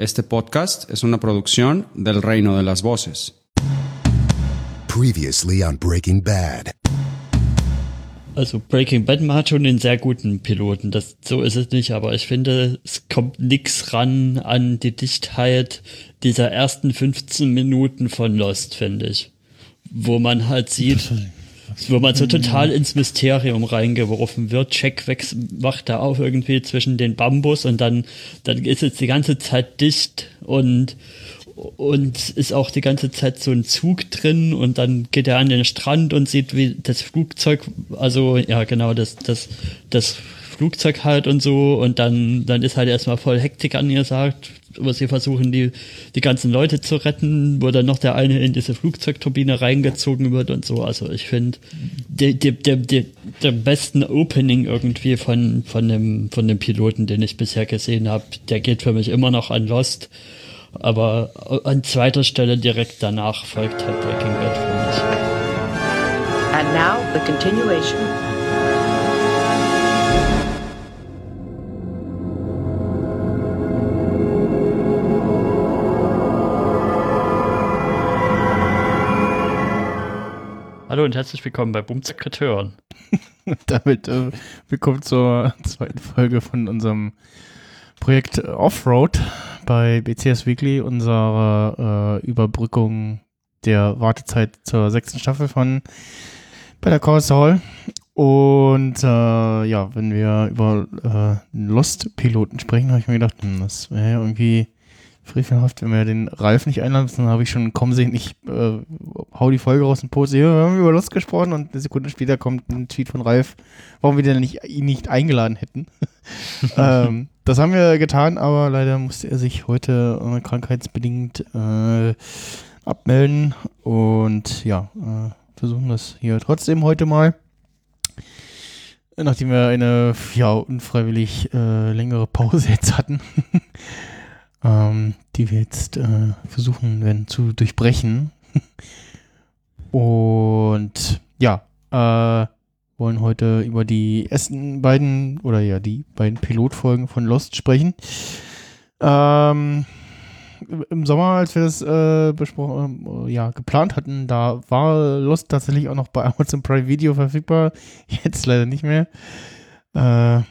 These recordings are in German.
Este podcast es una producción del Reino de las Voces. Previously on Breaking Bad. Also Breaking Bad hat schon einen sehr guten Piloten, das, so ist es nicht, aber ich finde, es kommt nix ran an die Dichtheit dieser ersten 15 Minuten von Lost, finde ich. Wo man halt sieht, wo man so total ins Mysterium reingeworfen wird. Check wacht da auf irgendwie zwischen den Bambus und dann, dann ist es die ganze Zeit dicht und und ist auch die ganze Zeit so ein Zug drin und dann geht er an den Strand und sieht, wie das Flugzeug, also ja genau, das, das, das Flugzeug halt und so und dann, dann ist halt erstmal voll Hektik angesagt, wo sie versuchen, die, die ganzen Leute zu retten, wo dann noch der eine in diese Flugzeugturbine reingezogen wird und so. Also ich finde, der, der, der, der, der besten Opening irgendwie von, von dem, von dem Piloten, den ich bisher gesehen habe, der geht für mich immer noch an Lost aber an zweiter Stelle direkt danach folgt halt Breaking Bad für mich. And now the continuation. Hallo und herzlich willkommen bei Sekretören. Damit äh, willkommen zur zweiten Folge von unserem Projekt Offroad bei BCS Weekly, unsere äh, Überbrückung der Wartezeit zur sechsten Staffel von Better Call Saul. Und äh, ja, wenn wir über äh, Lost-Piloten sprechen, habe ich mir gedacht, hm, das wäre irgendwie frevelhaft, wenn wir den Ralf nicht einladen, dann habe ich schon kommen sehen, ich äh, hau die Folge raus und poste, ja, wir haben über Lust gesprochen und eine Sekunde später kommt ein Tweet von Ralf, warum wir denn nicht, ihn nicht eingeladen hätten. ähm, das haben wir getan, aber leider musste er sich heute äh, krankheitsbedingt äh, abmelden und ja, äh, versuchen das hier trotzdem heute mal. Nachdem wir eine ja, unfreiwillig äh, längere Pause jetzt hatten. ähm, die wir jetzt äh, versuchen werden zu durchbrechen. Und ja, äh, wollen heute über die ersten beiden oder ja, die beiden Pilotfolgen von Lost sprechen. Ähm, Im Sommer, als wir das äh, besprochen, äh, ja, geplant hatten, da war Lost tatsächlich auch noch bei Amazon Prime Video verfügbar. Jetzt leider nicht mehr. Äh,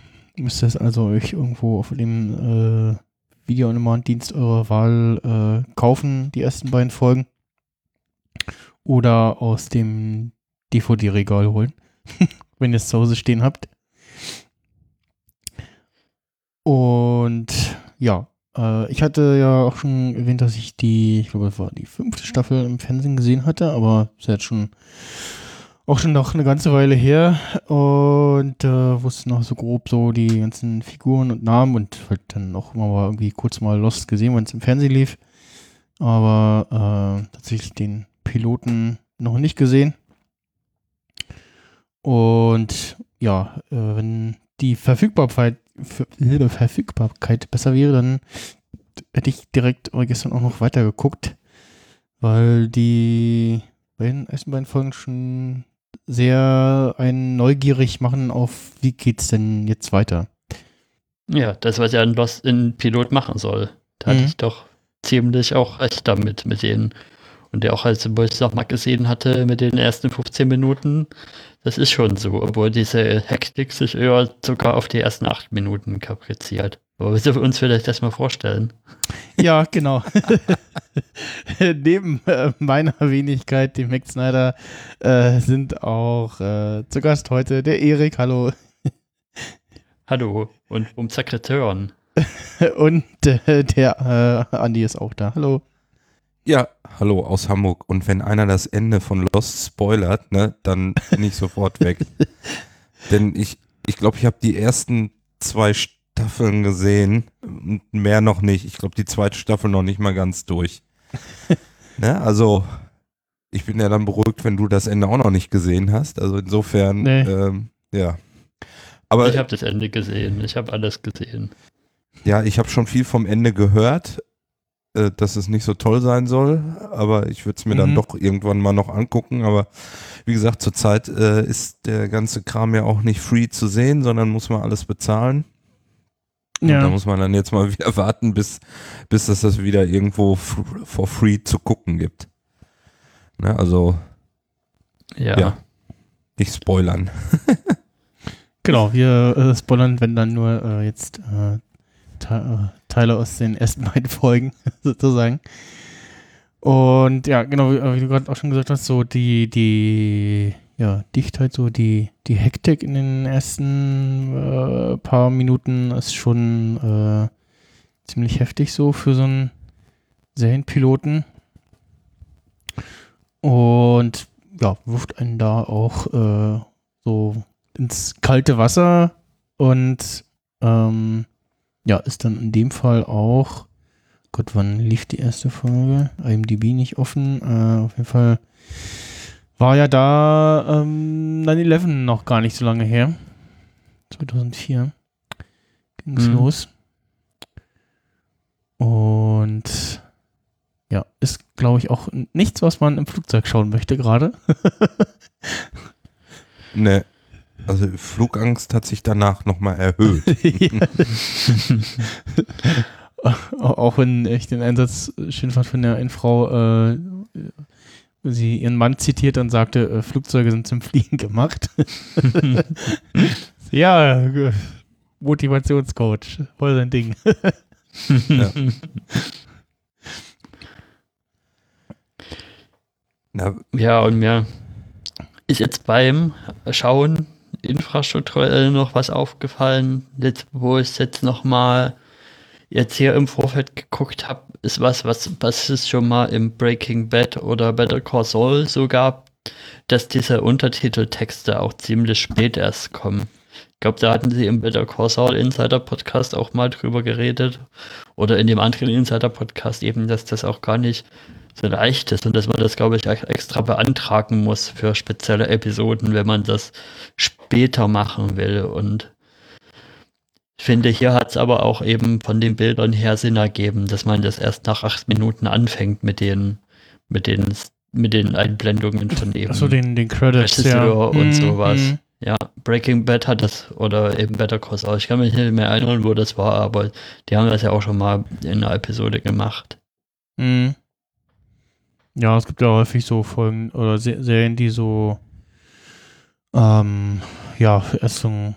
müsst ihr es also euch irgendwo auf dem äh, Video-on-Demand-Dienst eurer Wahl äh, kaufen, die ersten beiden Folgen. Oder aus dem DVD-Regal holen, wenn ihr es zu Hause stehen habt. Und ja, äh, ich hatte ja auch schon erwähnt, dass ich die, ich glaube, das war die fünfte Staffel im Fernsehen gesehen hatte, aber es jetzt schon auch schon noch eine ganze Weile her und äh, wusste noch so grob so die ganzen Figuren und Namen und halt dann auch immer mal irgendwie kurz mal Lost gesehen, wenn es im Fernsehen lief. Aber äh, tatsächlich den Piloten noch nicht gesehen. Und ja, äh, wenn die Verfügbarkeit, Verfügbarkeit besser wäre, dann hätte ich direkt gestern auch noch weiter geguckt, weil die beiden ersten beiden Folgen schon sehr einen neugierig machen auf, wie geht's denn jetzt weiter? Ja, das, was ja ein Lost in Pilot machen soll. Da mhm. hatte ich doch ziemlich auch recht damit, mit denen. Und der auch, als ich es nochmal gesehen hatte, mit den ersten 15 Minuten, das ist schon so, obwohl diese Hektik sich eher sogar auf die ersten 8 Minuten kapriziert. Aber wir uns vielleicht das mal vorstellen. Ja, genau. Neben äh, meiner Wenigkeit, dem Max Snyder, äh, sind auch äh, zu Gast heute der Erik. Hallo. Hallo. Und um Sekretären. Und äh, der äh, Andi ist auch da. Hallo. Ja, hallo aus Hamburg. Und wenn einer das Ende von Lost spoilert, ne, dann bin ich sofort weg. Denn ich, ich glaube, ich habe die ersten zwei Stunden Staffeln gesehen, mehr noch nicht. Ich glaube, die zweite Staffel noch nicht mal ganz durch. ne? Also, ich bin ja dann beruhigt, wenn du das Ende auch noch nicht gesehen hast. Also insofern, nee. ähm, ja. Aber ich habe das Ende gesehen. Ich habe alles gesehen. Ja, ich habe schon viel vom Ende gehört, äh, dass es nicht so toll sein soll. Aber ich würde es mir mhm. dann doch irgendwann mal noch angucken. Aber wie gesagt, zurzeit äh, ist der ganze Kram ja auch nicht free zu sehen, sondern muss man alles bezahlen. Und da Ja, muss man dann jetzt mal wieder warten, bis, bis es das wieder irgendwo for free zu gucken gibt. Ne, also Ja. Ja. nicht spoilern. genau, wir äh, spoilern, wenn dann nur äh, jetzt äh, Te äh, Teile aus den ersten beiden Folgen sozusagen. Und ja, genau, wie, äh, wie du gerade auch schon gesagt hast, so die, die, ja, Dichtheit, so die, die Hektik in den ersten äh, paar Minuten ist schon äh, ziemlich heftig so für so einen Serienpiloten. Und ja, wirft einen da auch äh, so ins kalte Wasser und ähm, ja, ist dann in dem Fall auch, Gott, wann lief die erste Folge? IMDb nicht offen. Äh, auf jeden Fall war ja da ähm, 9-11 noch gar nicht so lange her. 2004 ging es Mhm. los. Und ja, ist, glaube ich, auch nichts, was man im Flugzeug schauen möchte gerade. Ne, also Flugangst hat sich danach nochmal erhöht. Auch wenn ich den Einsatz schön fand von der einen Frau, äh, sie ihren Mann zitiert und sagte, äh, Flugzeuge sind zum Fliegen gemacht. ja, äh, Motivationscoach, voll sein Ding. ja. Na, Ja, und mir ist jetzt beim Schauen infrastrukturell noch was aufgefallen, jetzt, wo ich jetzt nochmal jetzt hier im Vorfeld geguckt habe, ist was, was, was es schon mal im Breaking Bad oder Better Call Saul so gab, dass diese Untertiteltexte auch ziemlich spät erst kommen. Ich glaube, da hatten sie im Better Call Saul Insider Podcast auch mal drüber geredet. Oder in dem anderen Insider Podcast eben, dass das auch gar nicht so leicht ist und dass man das, glaube ich, ex- extra beantragen muss für spezielle Episoden, wenn man das später machen will. Und ich finde, hier hat es aber auch eben von den Bildern her Sinn ergeben, dass man das erst nach acht Minuten anfängt mit den, mit den, mit den Einblendungen von eben Achso, den, den Credits, Regisseur ja. und Mhm, sowas. mhm. Ja, Breaking Bad hat das, oder eben Better Call Saul. Ich kann mich nicht mehr erinnern, wo das war, aber die haben das ja auch schon mal in einer Episode gemacht. Mhm. Ja, es gibt ja häufig so Folgen oder Se Serien, die so, ähm, ja, erst so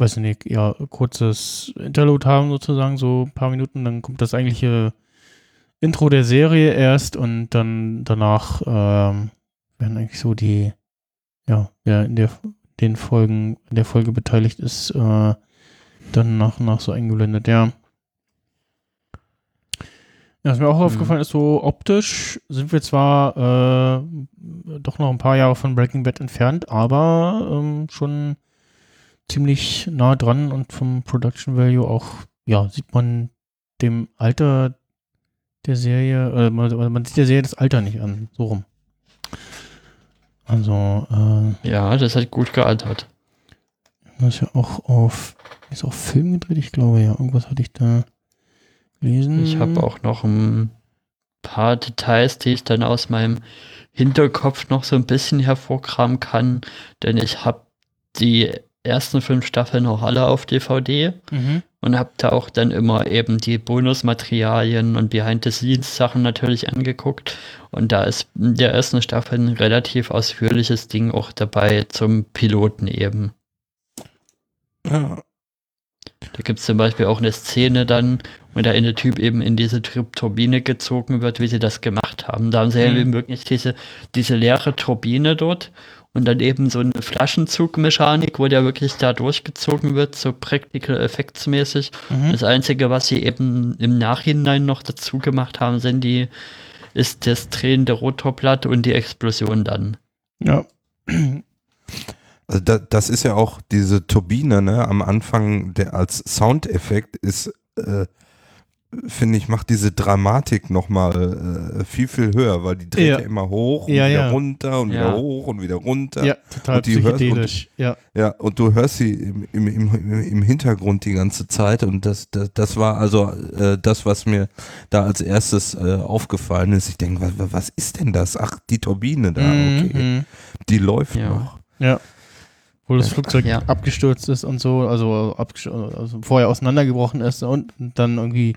weiß ich nicht, ja, kurzes Interlude haben sozusagen, so ein paar Minuten, dann kommt das eigentliche Intro der Serie erst und dann danach ähm, werden eigentlich so die, ja, wer in der den Folgen, in der Folge beteiligt ist, äh, dann nach und nach so eingeblendet, ja. Ja, was mir auch Mhm. aufgefallen ist, so optisch sind wir zwar äh, doch noch ein paar Jahre von Breaking Bad entfernt, aber ähm, schon ziemlich nah dran und vom Production Value auch, ja, sieht man dem Alter der Serie, äh, man, also man sieht der Serie das Alter nicht an, so rum. Also, äh, Ja, das hat gut gealtert. das ist ja auch auf, ist auf Film gedreht, ich glaube, ja, irgendwas hatte ich da gelesen. Ich habe auch noch ein paar Details, die ich dann aus meinem Hinterkopf noch so ein bisschen hervorkramen kann, denn ich habe die ersten fünf Staffeln noch alle auf DVD Mhm. und habe da auch dann immer eben die Bonusmaterialien und Behind-the-Scenes-Sachen natürlich angeguckt. Und da ist in der ersten Staffel ein relativ ausführliches Ding auch dabei zum Piloten eben. ja. Da gibt es zum Beispiel auch eine Szene dann, wo der eine Typ eben in diese Tur- Turbine gezogen wird, wie sie das gemacht haben. Da haben sie Mhm. eben wirklich diese, diese leere Turbine dort und dann eben so eine Flaschenzugmechanik, wo der wirklich da durchgezogen wird, so Practical Effects mäßig. Mhm. Das Einzige, was sie eben im Nachhinein noch dazu gemacht haben, sind die, ist das drehende Rotorblatt und die Explosion dann. Ja. Also da, das ist ja auch diese Turbine, ne, am Anfang, der als Soundeffekt ist, äh, finde ich, macht diese Dramatik nochmal äh, viel, viel höher, weil die dreht Ja. ja, immer hoch und Ja, wieder ja. runter und Ja. wieder hoch und wieder runter. Ja, total Und die hörst- psychedelisch. ja. Ja, und du hörst sie im, im, im, im Hintergrund die ganze Zeit und das, das, das war also äh, das, was mir da als erstes äh, aufgefallen ist. Ich denke, was, was ist denn das? Ach, die Turbine da, okay. Mhm. Die läuft Ja. noch. Ja. Wo das. Flugzeug Ja. abgestürzt ist und so, also, also vorher auseinandergebrochen ist und dann irgendwie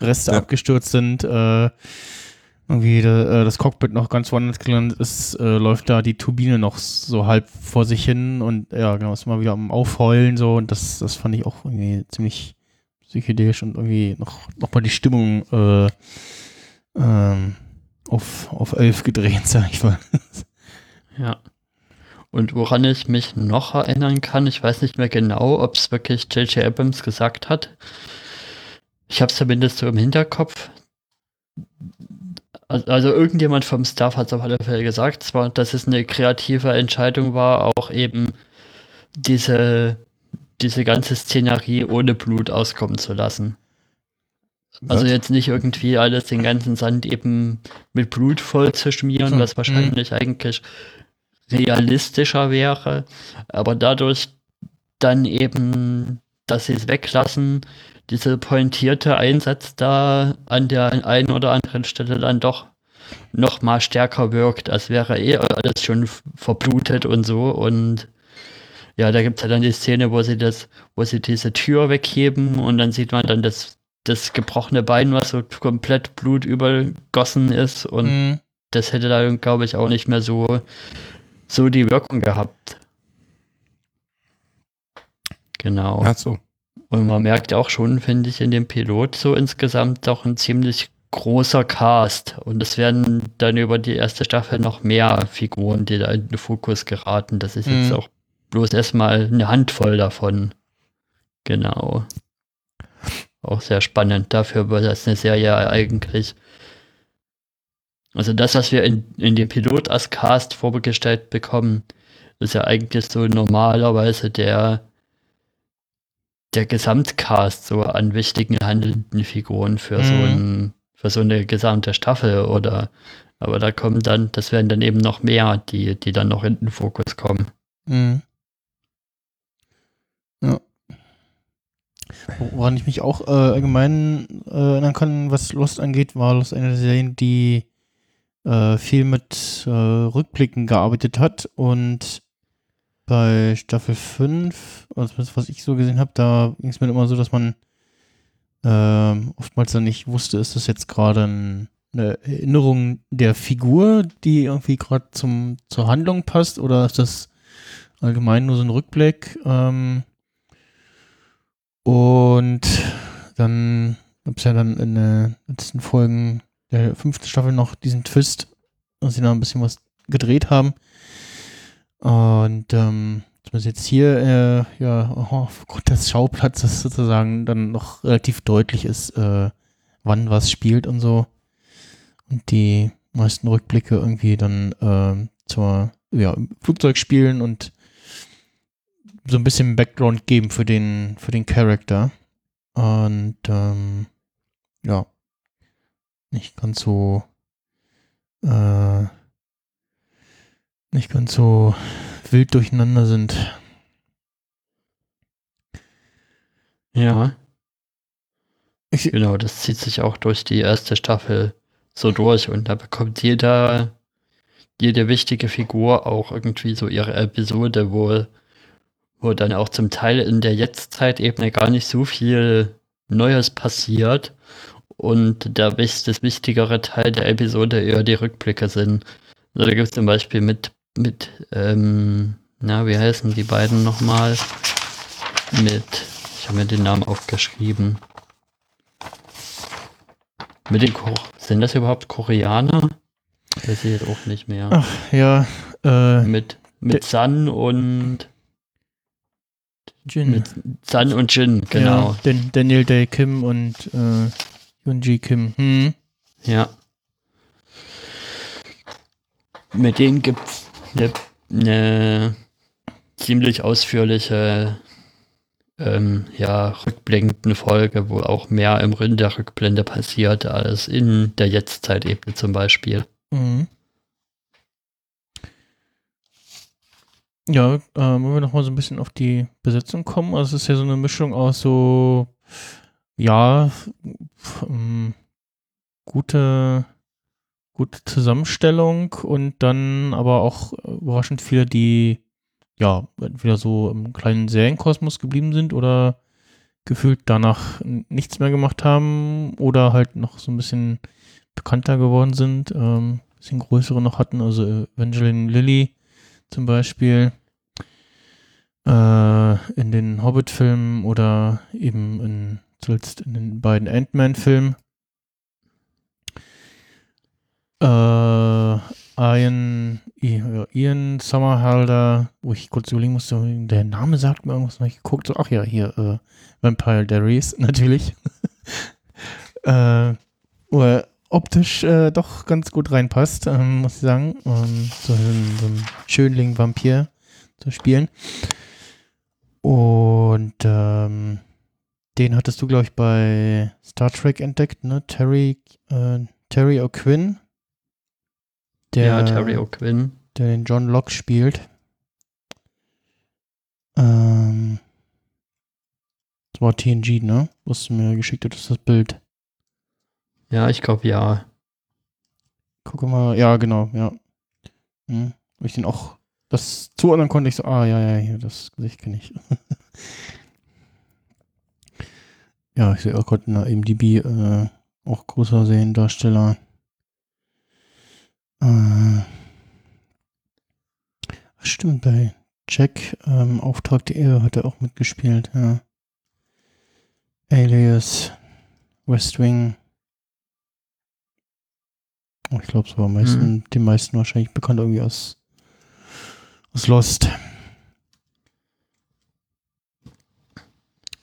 Reste Ja. abgestürzt sind, äh, irgendwie de, äh, das Cockpit noch ganz woanders gelandet ist, äh, läuft da die Turbine noch so halb vor sich hin und ja, genau, ist immer wieder am Aufheulen so und das, das fand ich auch irgendwie ziemlich psychedelisch und irgendwie noch, noch mal die Stimmung äh, ähm, auf, auf elf gedreht, sag ich mal. Ja. Und woran ich mich noch erinnern kann, ich weiß nicht mehr genau, ob es wirklich J.J. Abrams gesagt hat. Ich habe es zumindest so im Hinterkopf. Al- Also irgendjemand vom Staff hat es auf alle Fälle gesagt, zwar, dass es eine kreative Entscheidung war, auch eben diese, diese ganze Szenerie ohne Blut auskommen zu lassen. Also jetzt nicht irgendwie alles den ganzen Sand eben mit Blut voll zu schmieren, was wahrscheinlich eigentlich realistischer wäre, aber dadurch dann eben, dass sie es weglassen, diese pointierte Einsatz da an der einen oder anderen Stelle dann doch noch mal stärker wirkt, als wäre eh alles schon verblutet und so und ja, da gibt es ja dann die Szene, wo sie das, wo sie diese Tür wegheben und dann sieht man dann das, das gebrochene Bein, was so komplett Blut übergossen ist und Mhm. das hätte da, glaube ich, auch nicht mehr so, so die Wirkung gehabt. Genau. Ach so. Und man merkt auch schon, finde ich, in dem Pilot so insgesamt doch ein ziemlich großer Cast. Und es werden dann über die erste Staffel noch mehr Figuren, die da in den Fokus geraten. Das ist jetzt Mhm. auch bloß erstmal eine Handvoll davon. Genau. Auch sehr spannend. Dafür wird das eine Serie eigentlich. Also das, was wir in, in dem Pilot als Cast vorgestellt bekommen, ist ja eigentlich so normalerweise der, der Gesamtcast so an wichtigen handelnden Figuren für so Mhm. ein, für so eine gesamte Staffel oder aber da kommen dann, das werden dann eben noch mehr, die, die dann noch in den Fokus kommen. Mhm. Ja. Woran ich mich auch äh, allgemein äh, erinnern kann, was Lost angeht, war Lost eine der Serien, die äh, viel mit äh, Rückblicken gearbeitet hat und bei Staffel 5, also das, was ich so gesehen habe, da ging es mir immer so, dass man ähm, oftmals dann nicht wusste, ist das jetzt gerade ein, eine Erinnerung der Figur, die irgendwie gerade zum zur Handlung passt, oder ist das allgemein nur so ein Rückblick? Ähm, und dann gab es ja dann in den letzten Folgen der fünften Staffel noch diesen Twist, dass sie da ein bisschen was gedreht haben. Und ähm, zumindest jetzt hier, äh, ja, oh, aufgrund des Schauplatzes sozusagen dann noch relativ deutlich ist, äh, wann was spielt und so. Und die meisten Rückblicke irgendwie dann ähm, zur ja, Flugzeug spielen und so ein bisschen Background geben für den, für den Charakter. Und ähm, ja, nicht ganz so äh, nicht ganz so wild durcheinander sind. Ja. Ich, Genau, das zieht sich auch durch die erste Staffel so durch und da bekommt jeder, jede wichtige Figur auch irgendwie so ihre Episode, wo, wo dann auch zum Teil in der Jetztzeitebene gar nicht so viel Neues passiert und der das wichtigere Teil der Episode eher die Rückblicke sind. Also da gibt es zum Beispiel mit, mit, ähm, na, wie heißen die beiden nochmal? Mit, ich habe mir den Namen aufgeschrieben. Mit den Ko sind das überhaupt Koreaner? Weiß ich jetzt auch nicht mehr. ach ja, äh, Mit, mit Sun und Jin. mit Sun und Jin, genau. Ja, Dan Daniel Day Kim und äh, Yoonji Kim. Hm. Ja. Mit denen gibt's eine ne ziemlich ausführliche ähm, ja, rückblickende Folge, wo auch mehr im Rind der Rückblende passiert als in der Jetztzeitebene zum Beispiel. Mhm. Ja, äh, wollen wir nochmal so ein bisschen auf die Besetzung kommen? Also es ist ja so eine Mischung aus so, ja, ähm, gute, gute Zusammenstellung und dann aber auch überraschend viele, die ja, entweder so im kleinen Serienkosmos geblieben sind oder gefühlt danach nichts mehr gemacht haben oder halt noch so ein bisschen bekannter geworden sind, ähm, bisschen größere noch hatten, also Evangeline Lilly zum Beispiel äh, in den Hobbit-Filmen oder eben in, zuletzt in den beiden Ant-Man-Filmen. Äh, Ian, Ian Sommerhalder, wo ich kurz überlegen musste, der Name sagt mir irgendwas, habe ich geguckt, so, ach ja, hier, äh, Vampire Diaries, natürlich. äh, wo er optisch äh, doch ganz gut reinpasst, ähm, muss ich sagen. Ähm, so, ein, so ein Schönling-Vampir zu spielen. Und ähm, den hattest du, glaube ich, bei Star Trek entdeckt, ne? Terry, äh, Terry O'Quinn. Der, ja, Terry O'Quinn. Der den John Locke spielt. Ähm, das war TNG, ne? Was du mir geschickt hattest, das Bild. Ja, ich glaube ja. Gucke mal, ja, genau, ja. Hm. Ich den auch, das zuordnen konnte, ich so, ah, ja, ja, hier, das Gesicht kenne ich. ja, ich sehe auch gerade in der MDB äh, auch großer Seriendarsteller. Äh, stimmt, bei Jack ähm, Auftrag der Ehre hat er auch mitgespielt, ja. Alias, West Wing. Oh, ich glaube, es war am meisten, mhm. den meisten wahrscheinlich bekannt irgendwie aus, aus Lost.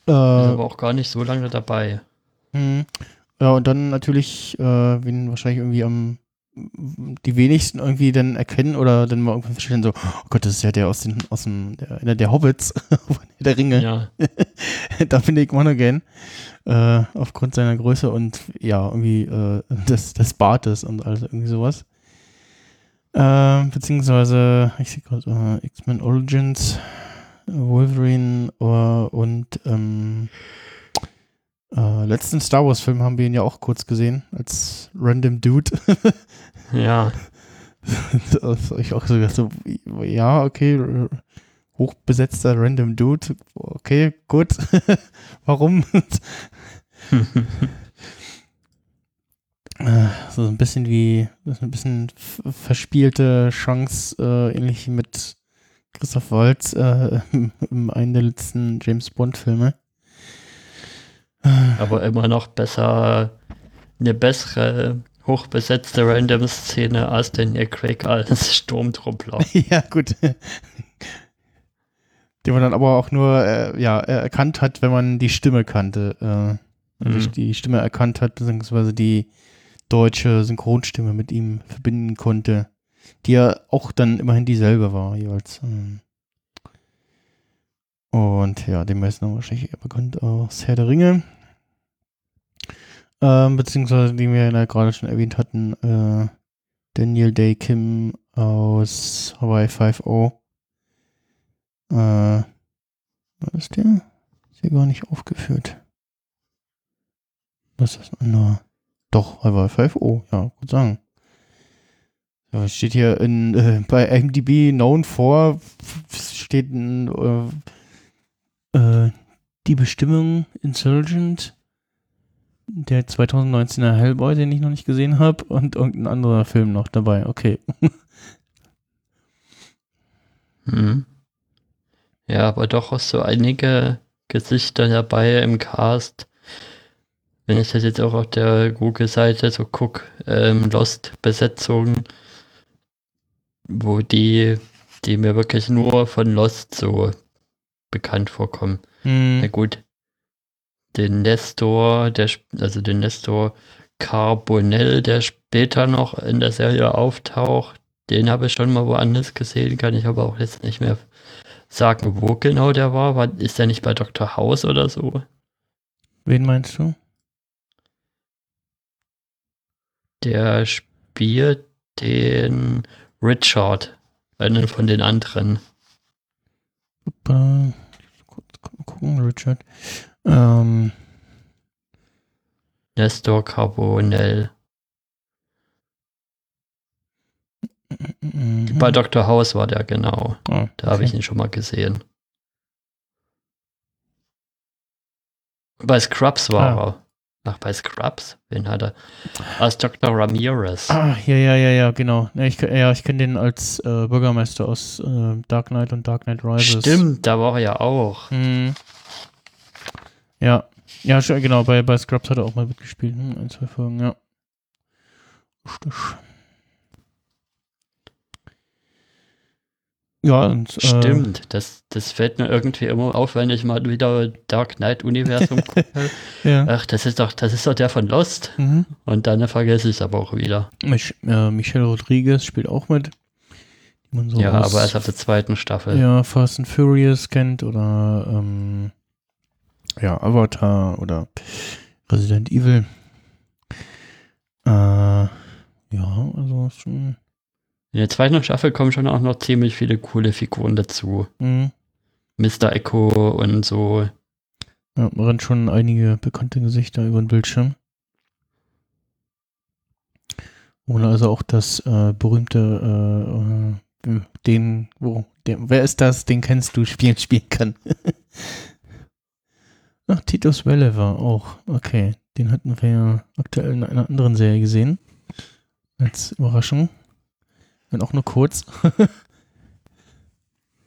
Äh, ist aber auch gar nicht so lange dabei. Mh. Ja, und dann natürlich, äh, wen wahrscheinlich irgendwie am die wenigsten irgendwie dann erkennen oder dann mal irgendwann feststellen, so, oh Gott, das ist ja der aus, den, aus dem, der, einer der Hobbits von der Ringe. Ja. da finde ich Monaghan äh, aufgrund seiner Größe und ja, irgendwie äh, des, des Bartes und alles irgendwie sowas. Äh, beziehungsweise, ich sehe gerade äh, X-Men Origins, Wolverine uh, und ähm, äh, letzten Star Wars-Film haben wir ihn ja auch kurz gesehen, als Random Dude. ja. das ich auch so gedacht, so, ja, okay, hochbesetzter Random Dude, okay, gut. Warum? Äh, so ein bisschen wie, ein bisschen verspielte Chance, äh, ähnlich mit Christoph Waltz äh, im einen der letzten James Bond-Filme. Aber immer noch besser, eine bessere, hochbesetzte Random-Szene als den ihr Craig als Sturmtruppler. ja, gut. Den man dann aber auch nur äh, ja, erkannt hat, wenn man die Stimme kannte. Äh, mhm. die Stimme erkannt hat, beziehungsweise die deutsche Synchronstimme mit ihm verbinden konnte. Die ja auch dann immerhin dieselbe war, jeweils. Ähm. Und ja, dem meisten wahrscheinlich eher bekannt aus Herr der Ringe. Ähm, beziehungsweise, die wir ja gerade schon erwähnt hatten, äh, Daniel Day Kim aus Hawaii 5.0. Äh, was ist der? Ist hier gar nicht aufgeführt. Was ist das andere? Doch, Hawaii 5.0, ja, gut sagen. Ja, steht hier in, äh, bei MDB known for, steht ein, äh, äh, die Bestimmung Insurgent, der 2019er Hellboy, den ich noch nicht gesehen habe, und irgendein anderer Film noch dabei. Okay. hm. Ja, aber doch so einige Gesichter dabei im Cast. Wenn ich das jetzt auch auf der Google-Seite so gucke, ähm, Lost-Besetzung, wo die, die mir wirklich nur von Lost so bekannt vorkommen. Hm. Na gut, den Nestor, der, also den Nestor Carbonell, der später noch in der Serie auftaucht, den habe ich schon mal woanders gesehen, kann ich aber auch jetzt nicht mehr sagen, wo genau der war. war ist der nicht bei Dr. House oder so? Wen meinst du? Der spielt den Richard, einen von den anderen. Gucken, Richard. Ähm, Nestor Carbonell. Mhm. Bei Dr. House war der genau. Ah, Da habe ich okay. ihn schon mal gesehen. Bei Scrubs war Ah. er. Ach, bei Scrubs? Wen hat er? Als Dr. Ramirez. Ah, ja, ja, ja, ja, genau. Ja, ich, ja, ich kenne den als äh, Bürgermeister aus äh, Dark Knight und Dark Knight Rises. Stimmt, da war er ja auch. Hm. Ja, ja, genau, bei, bei Scrubs hat er auch mal mitgespielt. Hm, ein, zwei Folgen, ja. Richtig. Ja, und äh, Stimmt, das, das fällt mir irgendwie immer auf, wenn ich mal wieder Dark Knight Universum gucke. Ja. Ach, das ist doch, das ist doch der von Lost. Mhm. Und dann vergesse ich es aber auch wieder. Mich, äh, Michelle Rodriguez spielt auch mit. So ja, aber erst ab der zweiten Staffel. ja, Fast and Furious kennt oder ähm, ja, Avatar oder Resident Evil. Äh, ja, also schon. In der zweiten Staffel kommen schon auch noch ziemlich viele coole Figuren dazu. Mh, Mr. Echo und so. ja, man rennt schon einige bekannte Gesichter über den Bildschirm. Oder also auch das äh, berühmte, äh, äh, den, wo, der, wer ist das, den kennst du, spielen, spielen kann. Ach, Titus Welle war auch, okay. Den hatten wir ja aktuell in einer anderen Serie gesehen. Als Überraschung. Wenn auch nur kurz.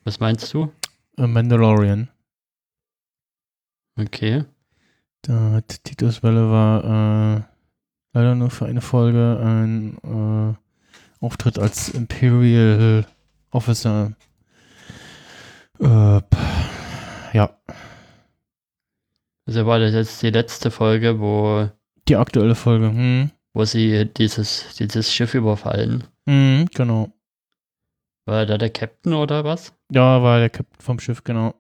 Was meinst du? Äh, Mandalorian. Okay. Da hat Titus Welle war äh, leider nur für eine Folge ein äh, Auftritt als Imperial Officer. Äh, ja, Also war das jetzt die letzte Folge, wo, die aktuelle Folge. Hm. wo sie dieses, dieses Schiff überfallen. Hm, genau. War da der Captain oder was? Ja, war der Captain vom Schiff, genau.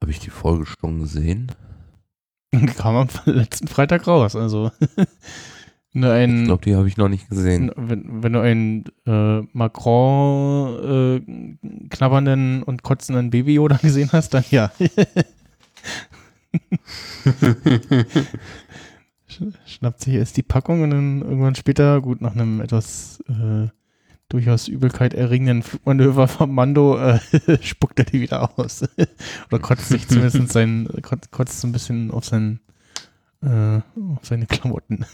Habe ich die Folge schon gesehen? Kam am letzten Freitag raus. Also, wenn du Ich glaube, die habe ich noch nicht gesehen. wenn, wenn du einen äh, Macron äh, knabbernden und kotzenden Baby Yoda gesehen hast, dann ja. Sch- Schnappt sich erst die Packung und dann irgendwann später, gut, nach einem etwas äh, durchaus Übelkeit erregenden Flugmanöver vom Mando, äh, spuckt er die wieder aus. Oder kotzt sich zumindest sein, kotzt, kotzt so ein bisschen auf, sein, äh, auf seine Klamotten.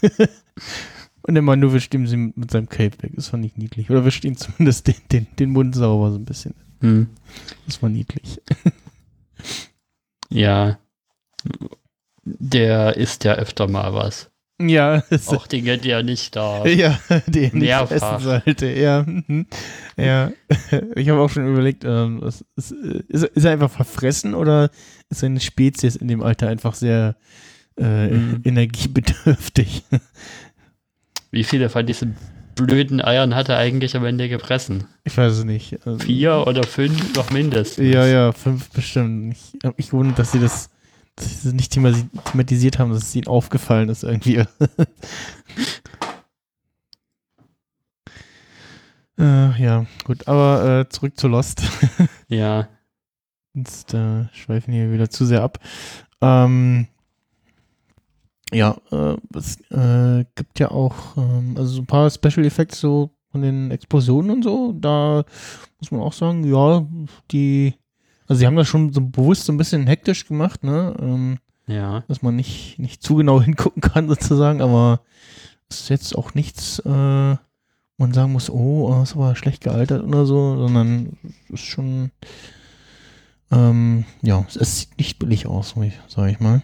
und der Mando wischt ihm sie mit seinem Cape weg. Das fand ich niedlich. Oder wischt ihm zumindest den, den, den Mund sauber so ein bisschen. Hm. Das war niedlich. Ja. Der isst ja öfter mal was. Ja, Auch Dinge, die er nicht darf. Ja, die er nicht Mehrfach. essen sollte. Ja, mhm. ja. Ich habe auch schon überlegt, ähm, ist, ist, ist er einfach verfressen oder ist seine Spezies in dem Alter einfach sehr äh, Mhm. energiebedürftig? Wie viele von diesen blöden Eiern hat er eigentlich am Ende gefressen? Ich weiß es nicht. Also, Vier oder fünf noch mindestens. Ja, ja, fünf bestimmt. Ich habe mich gewundert, dass sie das, sie nicht thematisiert haben, dass es ihnen aufgefallen ist irgendwie. äh, ja, gut, aber äh, zurück zu Lost. Ja. Jetzt äh, schweifen wir wieder zu sehr ab. Ähm, ja, äh, es äh, gibt ja auch ähm, also so ein paar Special Effects so von den Explosionen und so. Da muss man auch sagen, ja, die, also sie haben das schon so bewusst so ein bisschen hektisch gemacht, ne? Ähm, Ja. dass man nicht, nicht zu genau hingucken kann sozusagen, aber es ist jetzt auch nichts, äh, wo man sagen muss, oh, das ist aber schlecht gealtert oder so, sondern es ist schon, ähm, ja, es sieht nicht billig aus, sage ich mal.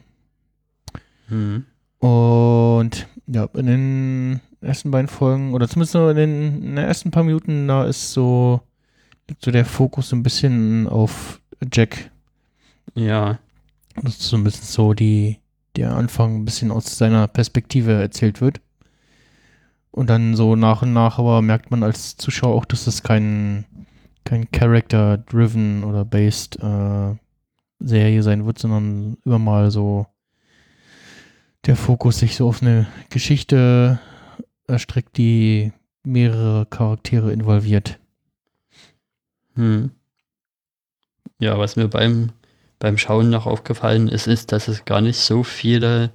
Hm. Und ja, in den ersten beiden Folgen, oder zumindest in den, in den ersten paar Minuten, da ist so, liegt so der Fokus so ein bisschen auf Jack. Ja. Das ist so ein bisschen so die, der Anfang ein bisschen aus seiner Perspektive erzählt wird. Und dann so nach und nach aber merkt man als Zuschauer auch, dass es kein, kein Character-driven oder based äh, Serie sein wird, sondern immer mal so der Fokus sich so auf eine Geschichte erstreckt, die mehrere Charaktere involviert. Hm. Ja, was mir beim, beim Schauen noch aufgefallen ist, ist, dass es gar nicht so viele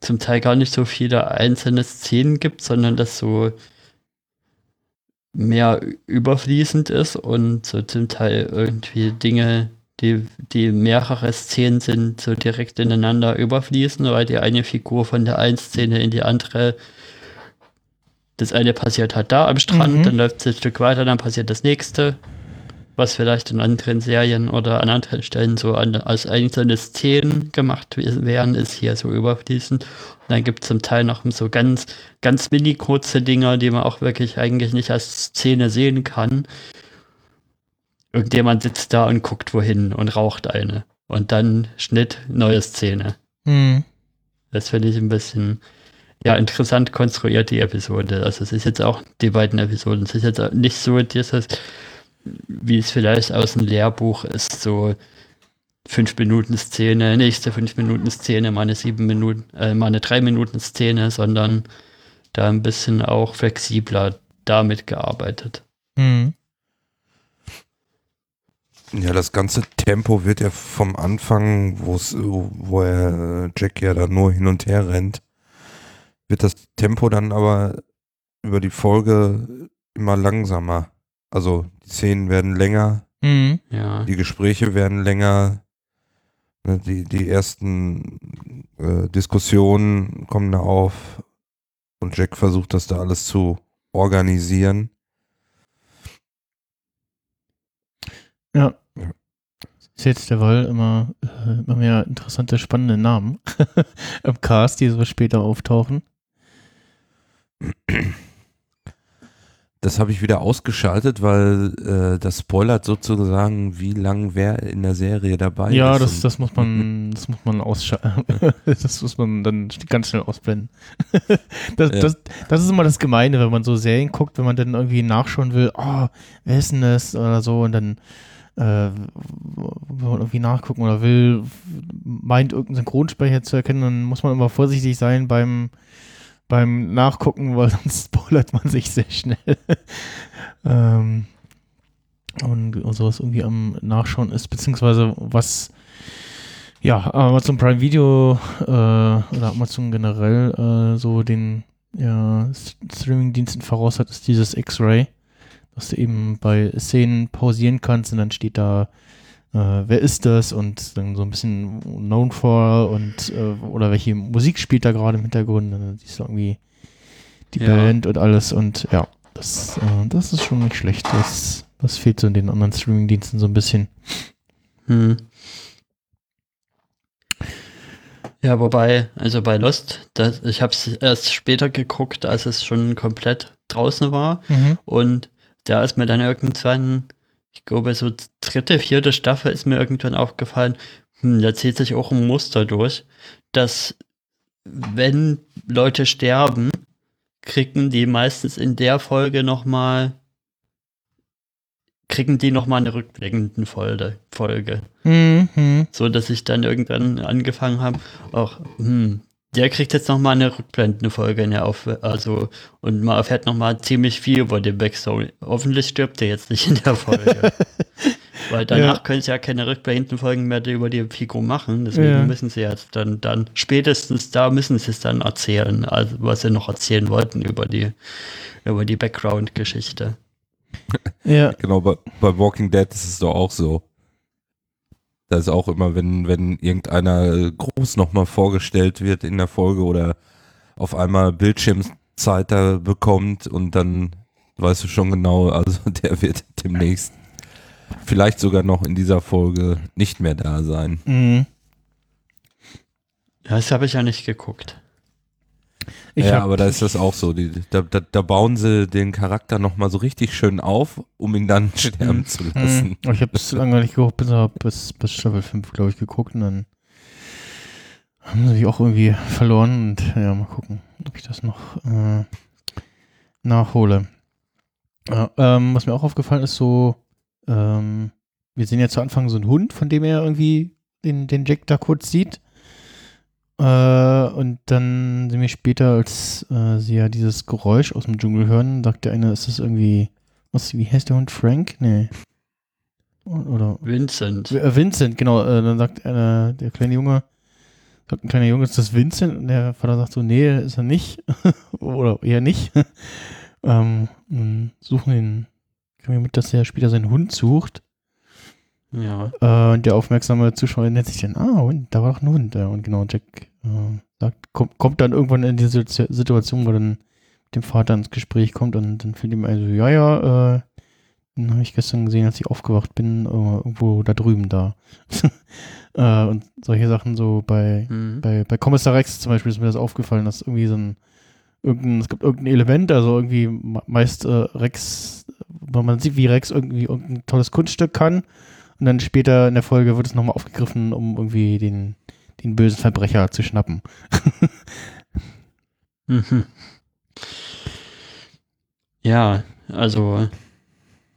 zum Teil gar nicht so viele einzelne Szenen gibt, sondern das so mehr überfließend ist und so zum Teil irgendwie Dinge, die, die mehrere Szenen sind, so direkt ineinander überfließen, weil die eine Figur von der einen Szene in die andere das eine passiert halt da am Strand, Mhm. dann läuft es ein Stück weiter, dann passiert das nächste, was vielleicht in anderen Serien oder an anderen Stellen so an, als einzelne Szenen gemacht werden, ist hier so überfließend. Und dann gibt es zum Teil noch so ganz, ganz mini kurze Dinger, die man auch wirklich eigentlich nicht als Szene sehen kann. Irgendjemand sitzt da und guckt wohin und raucht eine. Und dann Schnitt, neue Szene. Hm. Das finde ich ein bisschen ja, interessant konstruiert, die Episode. Also es ist jetzt auch, die beiden Episoden, es ist jetzt nicht so dieses, wie es vielleicht aus dem Lehrbuch ist, so fünf Minuten Szene, nächste fünf Minuten Szene, mal eine sieben Minuten, äh, mal eine drei Minuten Szene, sondern da ein bisschen auch flexibler damit gearbeitet. Hm. Ja, das ganze Tempo wird ja vom Anfang, wo er Jack ja da nur hin und her rennt, wird das Tempo dann aber über die Folge immer langsamer. Also Szenen werden länger, Hm. Ja. die Gespräche werden länger, ne, die, die ersten äh, Diskussionen kommen da auf und Jack versucht das da alles zu organisieren. Ja. Ja. Ist jetzt derweil immer, äh, immer mehr interessante, spannende Namen im Cast, die so später auftauchen. Das habe ich wieder ausgeschaltet, weil äh, das spoilert sozusagen, wie lang wer in der Serie dabei ja, ist. das, Und das muss man, das muss man ausschalten. das muss man dann ganz schnell ausblenden. das, Ja. das, das ist immer das Gemeine, wenn man so Serien guckt, wenn man dann irgendwie nachschauen will, oh, wer ist denn das oder so und dann äh, man irgendwie nachgucken oder will, meint irgendeinen Synchronsprecher zu erkennen, dann muss man immer vorsichtig sein beim beim Nachgucken, weil sonst spoilert man sich sehr schnell. ähm, und, und sowas irgendwie am Nachschauen ist, beziehungsweise was ja, Amazon Prime Video äh, oder Amazon generell äh, so den ja, Streaming-Diensten voraus hat, ist dieses X-Ray, dass du eben bei Szenen pausieren kannst und dann steht da, äh, wer ist das und dann so ein bisschen known for und äh, oder welche Musik spielt da gerade im Hintergrund, dann siehst du irgendwie die Ja. Band und alles und ja, das, äh, das ist schon nicht schlecht. Das, das fehlt so in den anderen Streaming-Diensten so ein bisschen. Hm. Ja, wobei, also bei Lost, das, ich habe es erst später geguckt, als es schon komplett draußen war. Und da ist mir dann irgendwann, ich glaube, so dritte, vierte Staffel ist mir irgendwann aufgefallen, hm, da zieht sich auch ein Muster durch, dass wenn Leute sterben, kriegen die meistens in der Folge nochmal, kriegen die nochmal eine rückblickende Folge. Folge. Mhm. So dass ich dann irgendwann angefangen habe, auch, hm, der kriegt jetzt nochmal eine rückblendende Folge in der Auf also und man erfährt nochmal ziemlich viel über den Backstory. Hoffentlich stirbt der jetzt nicht in der Folge. Weil danach Ja. können sie ja keine rückblendenden Folgen mehr über die Figur machen. Deswegen Ja. müssen sie jetzt dann, dann, spätestens da müssen sie es dann erzählen, also was sie noch erzählen wollten über die, über die Background-Geschichte. Ja. Genau, bei, bei Walking Dead ist es doch auch so. Da ist auch immer, wenn, wenn irgendeiner groß nochmal vorgestellt wird in der Folge oder auf einmal Bildschirmzeit da bekommt und dann weißt du schon genau, also der wird demnächst vielleicht sogar noch in dieser Folge nicht mehr da sein. Mhm. Das habe ich ja nicht geguckt. Ich ja, aber da ist das auch so. Die, da, da, da bauen sie den Charakter nochmal so richtig schön auf, um ihn dann sterben Mhm. zu lassen. Mhm. Ich habe es lange nicht geguckt, bis, bis, bis Staffel 5, glaube ich, geguckt und dann haben sie mich auch irgendwie verloren und ja, mal gucken, ob ich das noch äh, nachhole. Ja, ähm, was mir auch aufgefallen ist, so, ähm, wir sehen ja zu Anfang so einen Hund, von dem er irgendwie den, den Jack da kurz sieht. Äh, und dann sehen wir später, als äh, sie ja dieses Geräusch aus dem Dschungel hören, sagt der eine, ist das irgendwie, was, wie heißt der Hund? Frank? Nee. Oder Vincent. äh, Vincent, genau. Äh, dann sagt einer, der kleine Junge, sagt ein kleiner Junge, ist das Vincent? Und der Vater sagt so, nee, ist er nicht. Oder eher nicht. ähm, suchen den, kriegen wir mit, dass er später seinen Hund sucht. Ja. Äh, und der aufmerksame Zuschauer nennt sich dann, ah, und da war doch ein Hund. Ja, und genau, Jack äh, sagt, kommt, kommt dann irgendwann in diese Situation, wo dann mit dem Vater ins Gespräch kommt und dann fällt ihm also, ja, ja, äh, den habe ich gestern gesehen, als ich aufgewacht bin, äh, irgendwo da drüben da. äh, und solche Sachen so bei, Mhm. bei, bei Kommissar Rex zum Beispiel ist mir das aufgefallen, dass irgendwie so ein irgendein, es gibt irgendein Element, also irgendwie me- meist äh, Rex, weil man sieht, wie Rex irgendwie irgendein tolles Kunststück kann und dann später in der Folge wird es nochmal aufgegriffen, um irgendwie den, den bösen Verbrecher zu schnappen. Mhm. Ja, also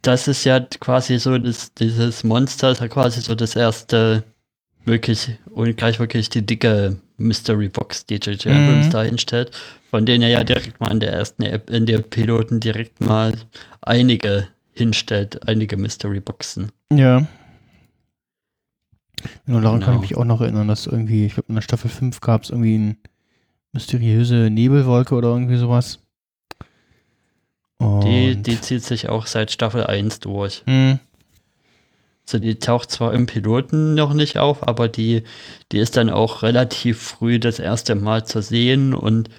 das ist ja quasi so, das, dieses Monster ist ja quasi so das erste wirklich und gleich wirklich die dicke Mystery Box, die J.J. Mhm. Abrams da hinstellt, von denen er ja direkt mal in der ersten App, in der Piloten direkt mal einige hinstellt, einige Mystery Boxen. Ja. Genau, daran kann ich Genau. mich auch noch erinnern, dass irgendwie, ich glaube in der Staffel 5 gab es irgendwie eine mysteriöse Nebelwolke oder irgendwie sowas. Die, Und- die zieht sich auch seit Staffel 1 durch. Hm, Also die taucht zwar im Piloten noch nicht auf, aber die, die ist dann auch relativ früh das erste Mal zu sehen und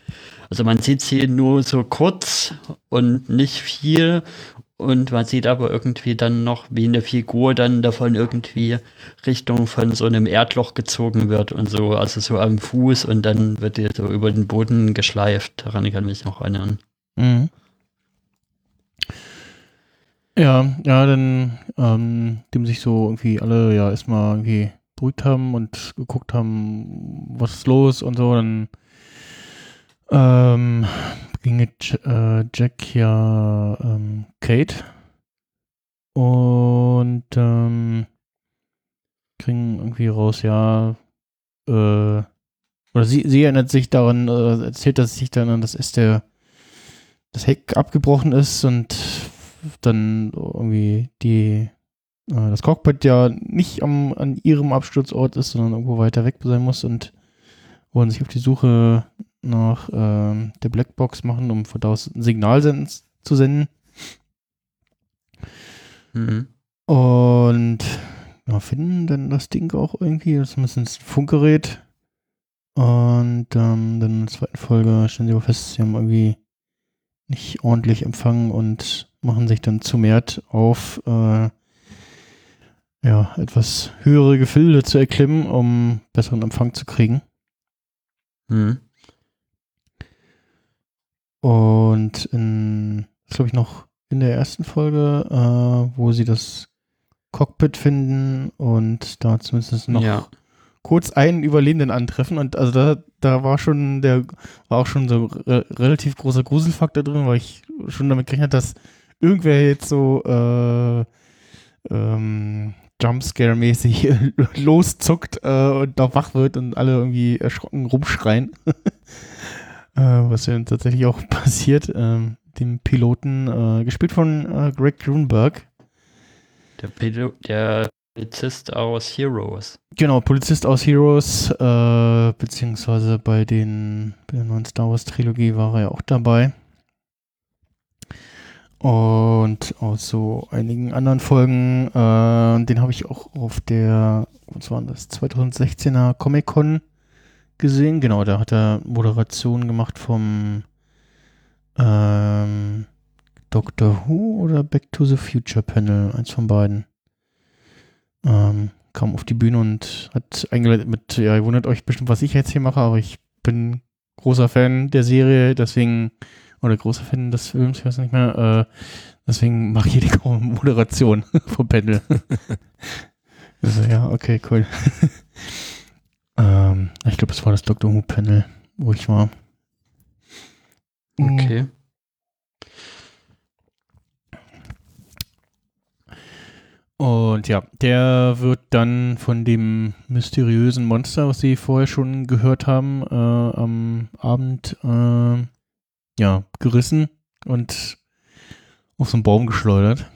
also man sieht sie nur so kurz und nicht viel und man sieht aber irgendwie dann noch, wie eine Figur dann davon irgendwie Richtung von so einem Erdloch gezogen wird und so, also so am Fuß und dann wird die so über den Boden geschleift. Daran kann ich mich noch erinnern. Mhm. Ja, ja, dann, ähm, dem sich so irgendwie alle ja erstmal irgendwie beruhigt haben und geguckt haben, was ist los und so, dann ähm, begegnet äh, Jack ja ähm, Kate. Und ähm, kriegen irgendwie raus, ja, äh, oder sie, sie erinnert sich daran, äh, erzählt dass sich dann an, dass es der das Heck abgebrochen ist und dann irgendwie die äh, das Cockpit ja nicht am, an ihrem Absturzort ist, sondern irgendwo weiter weg sein muss und wollen sich auf die Suche nach ähm, der Blackbox machen, um von da aus ein Signal senden, zu senden. Mhm. Und ja, finden dann das Ding auch irgendwie, das ist zumindest ein Funkgerät. Und ähm, dann in der zweiten Folge stellen sie aber fest, sie haben irgendwie nicht ordentlich empfangen und machen sich dann zu mehrt auf äh, ja, etwas höhere Gefilde zu erklimmen, um besseren Empfang zu kriegen. Mhm. Und in, glaube ich, noch in der ersten Folge, äh, wo sie das Cockpit finden und da zumindest noch Ja. kurz einen Überlebenden antreffen. Und also da, da war schon der, war auch schon so re relativ großer Gruselfaktor drin, weil ich schon damit gerechnet habe, dass irgendwer jetzt so äh, ähm, Jumpscare-mäßig loszuckt äh, und da wach wird und alle irgendwie erschrocken rumschreien. äh, was ja tatsächlich auch passiert. Ähm, dem Piloten, äh, gespielt von äh, Greg Grunberg. Der, Pilot, der Polizist aus Heroes. Genau, Polizist aus Heroes, äh, beziehungsweise bei, den, bei der neuen Star Wars Trilogie war er ja auch dabei. Und aus so einigen anderen Folgen, äh, den habe ich auch auf der, was war das, 2016er Comic-Con gesehen. Genau, da hat er Moderation gemacht vom ähm, Doctor Who oder Back to the Future Panel, eins von beiden. Ähm, kam auf die Bühne und hat eingeleitet mit, ja, ihr wundert euch bestimmt, was ich jetzt hier mache, aber ich bin großer Fan der Serie, deswegen, oder großer Fan des Films, ich weiß nicht mehr, äh, deswegen mache ich hier die Moderation vom Panel. also, ja, okay, cool. Ähm, ich glaube, es war das Doctor Who Panel, wo ich war. Mhm. Okay. Und ja, der wird dann von dem mysteriösen Monster, was sie vorher schon gehört haben, äh, am Abend äh, ja, gerissen und auf so einen Baum geschleudert.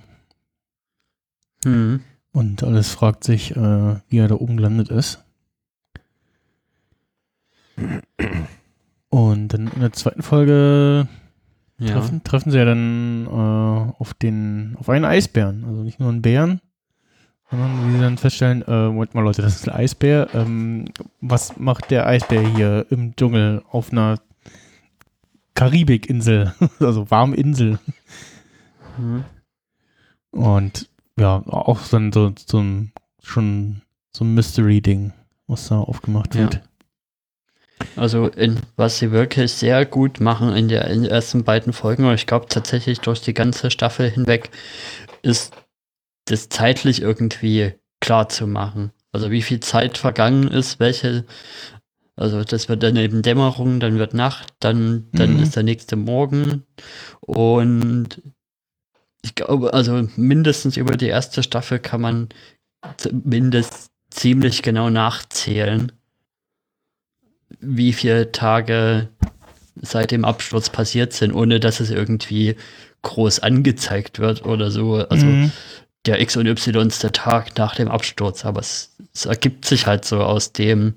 Mhm. Und alles fragt sich, äh, wie er da oben gelandet ist. Und dann in der zweiten Folge Ja. treffen, treffen sie ja dann äh, auf den, auf einen Eisbären. Also nicht nur einen Bären, sondern wie sie dann feststellen, äh, Moment mal Leute, das ist ein Eisbär. Ähm, was macht der Eisbär hier im Dschungel auf einer Karibikinsel? also warme Insel. Mhm. Und ja, auch dann so, so ein, schon so ein Mystery-Ding, was da aufgemacht Ja. Also in, was sie wirklich sehr gut machen in, der, in den ersten beiden Folgen, und ich glaube tatsächlich durch die ganze Staffel hinweg, ist das zeitlich irgendwie klar zu machen. Also wie viel Zeit vergangen ist, welche, also das wird dann eben Dämmerung, dann wird Nacht, dann, dann Mhm. ist der nächste Morgen und ich glaube, also mindestens über die erste Staffel kann man zumindest ziemlich genau nachzählen, wie viele Tage seit dem Absturz passiert sind, ohne dass es irgendwie groß angezeigt wird oder so. Also Mhm. der X und Y ist der Tag nach dem Absturz, aber es, es ergibt sich halt so aus dem,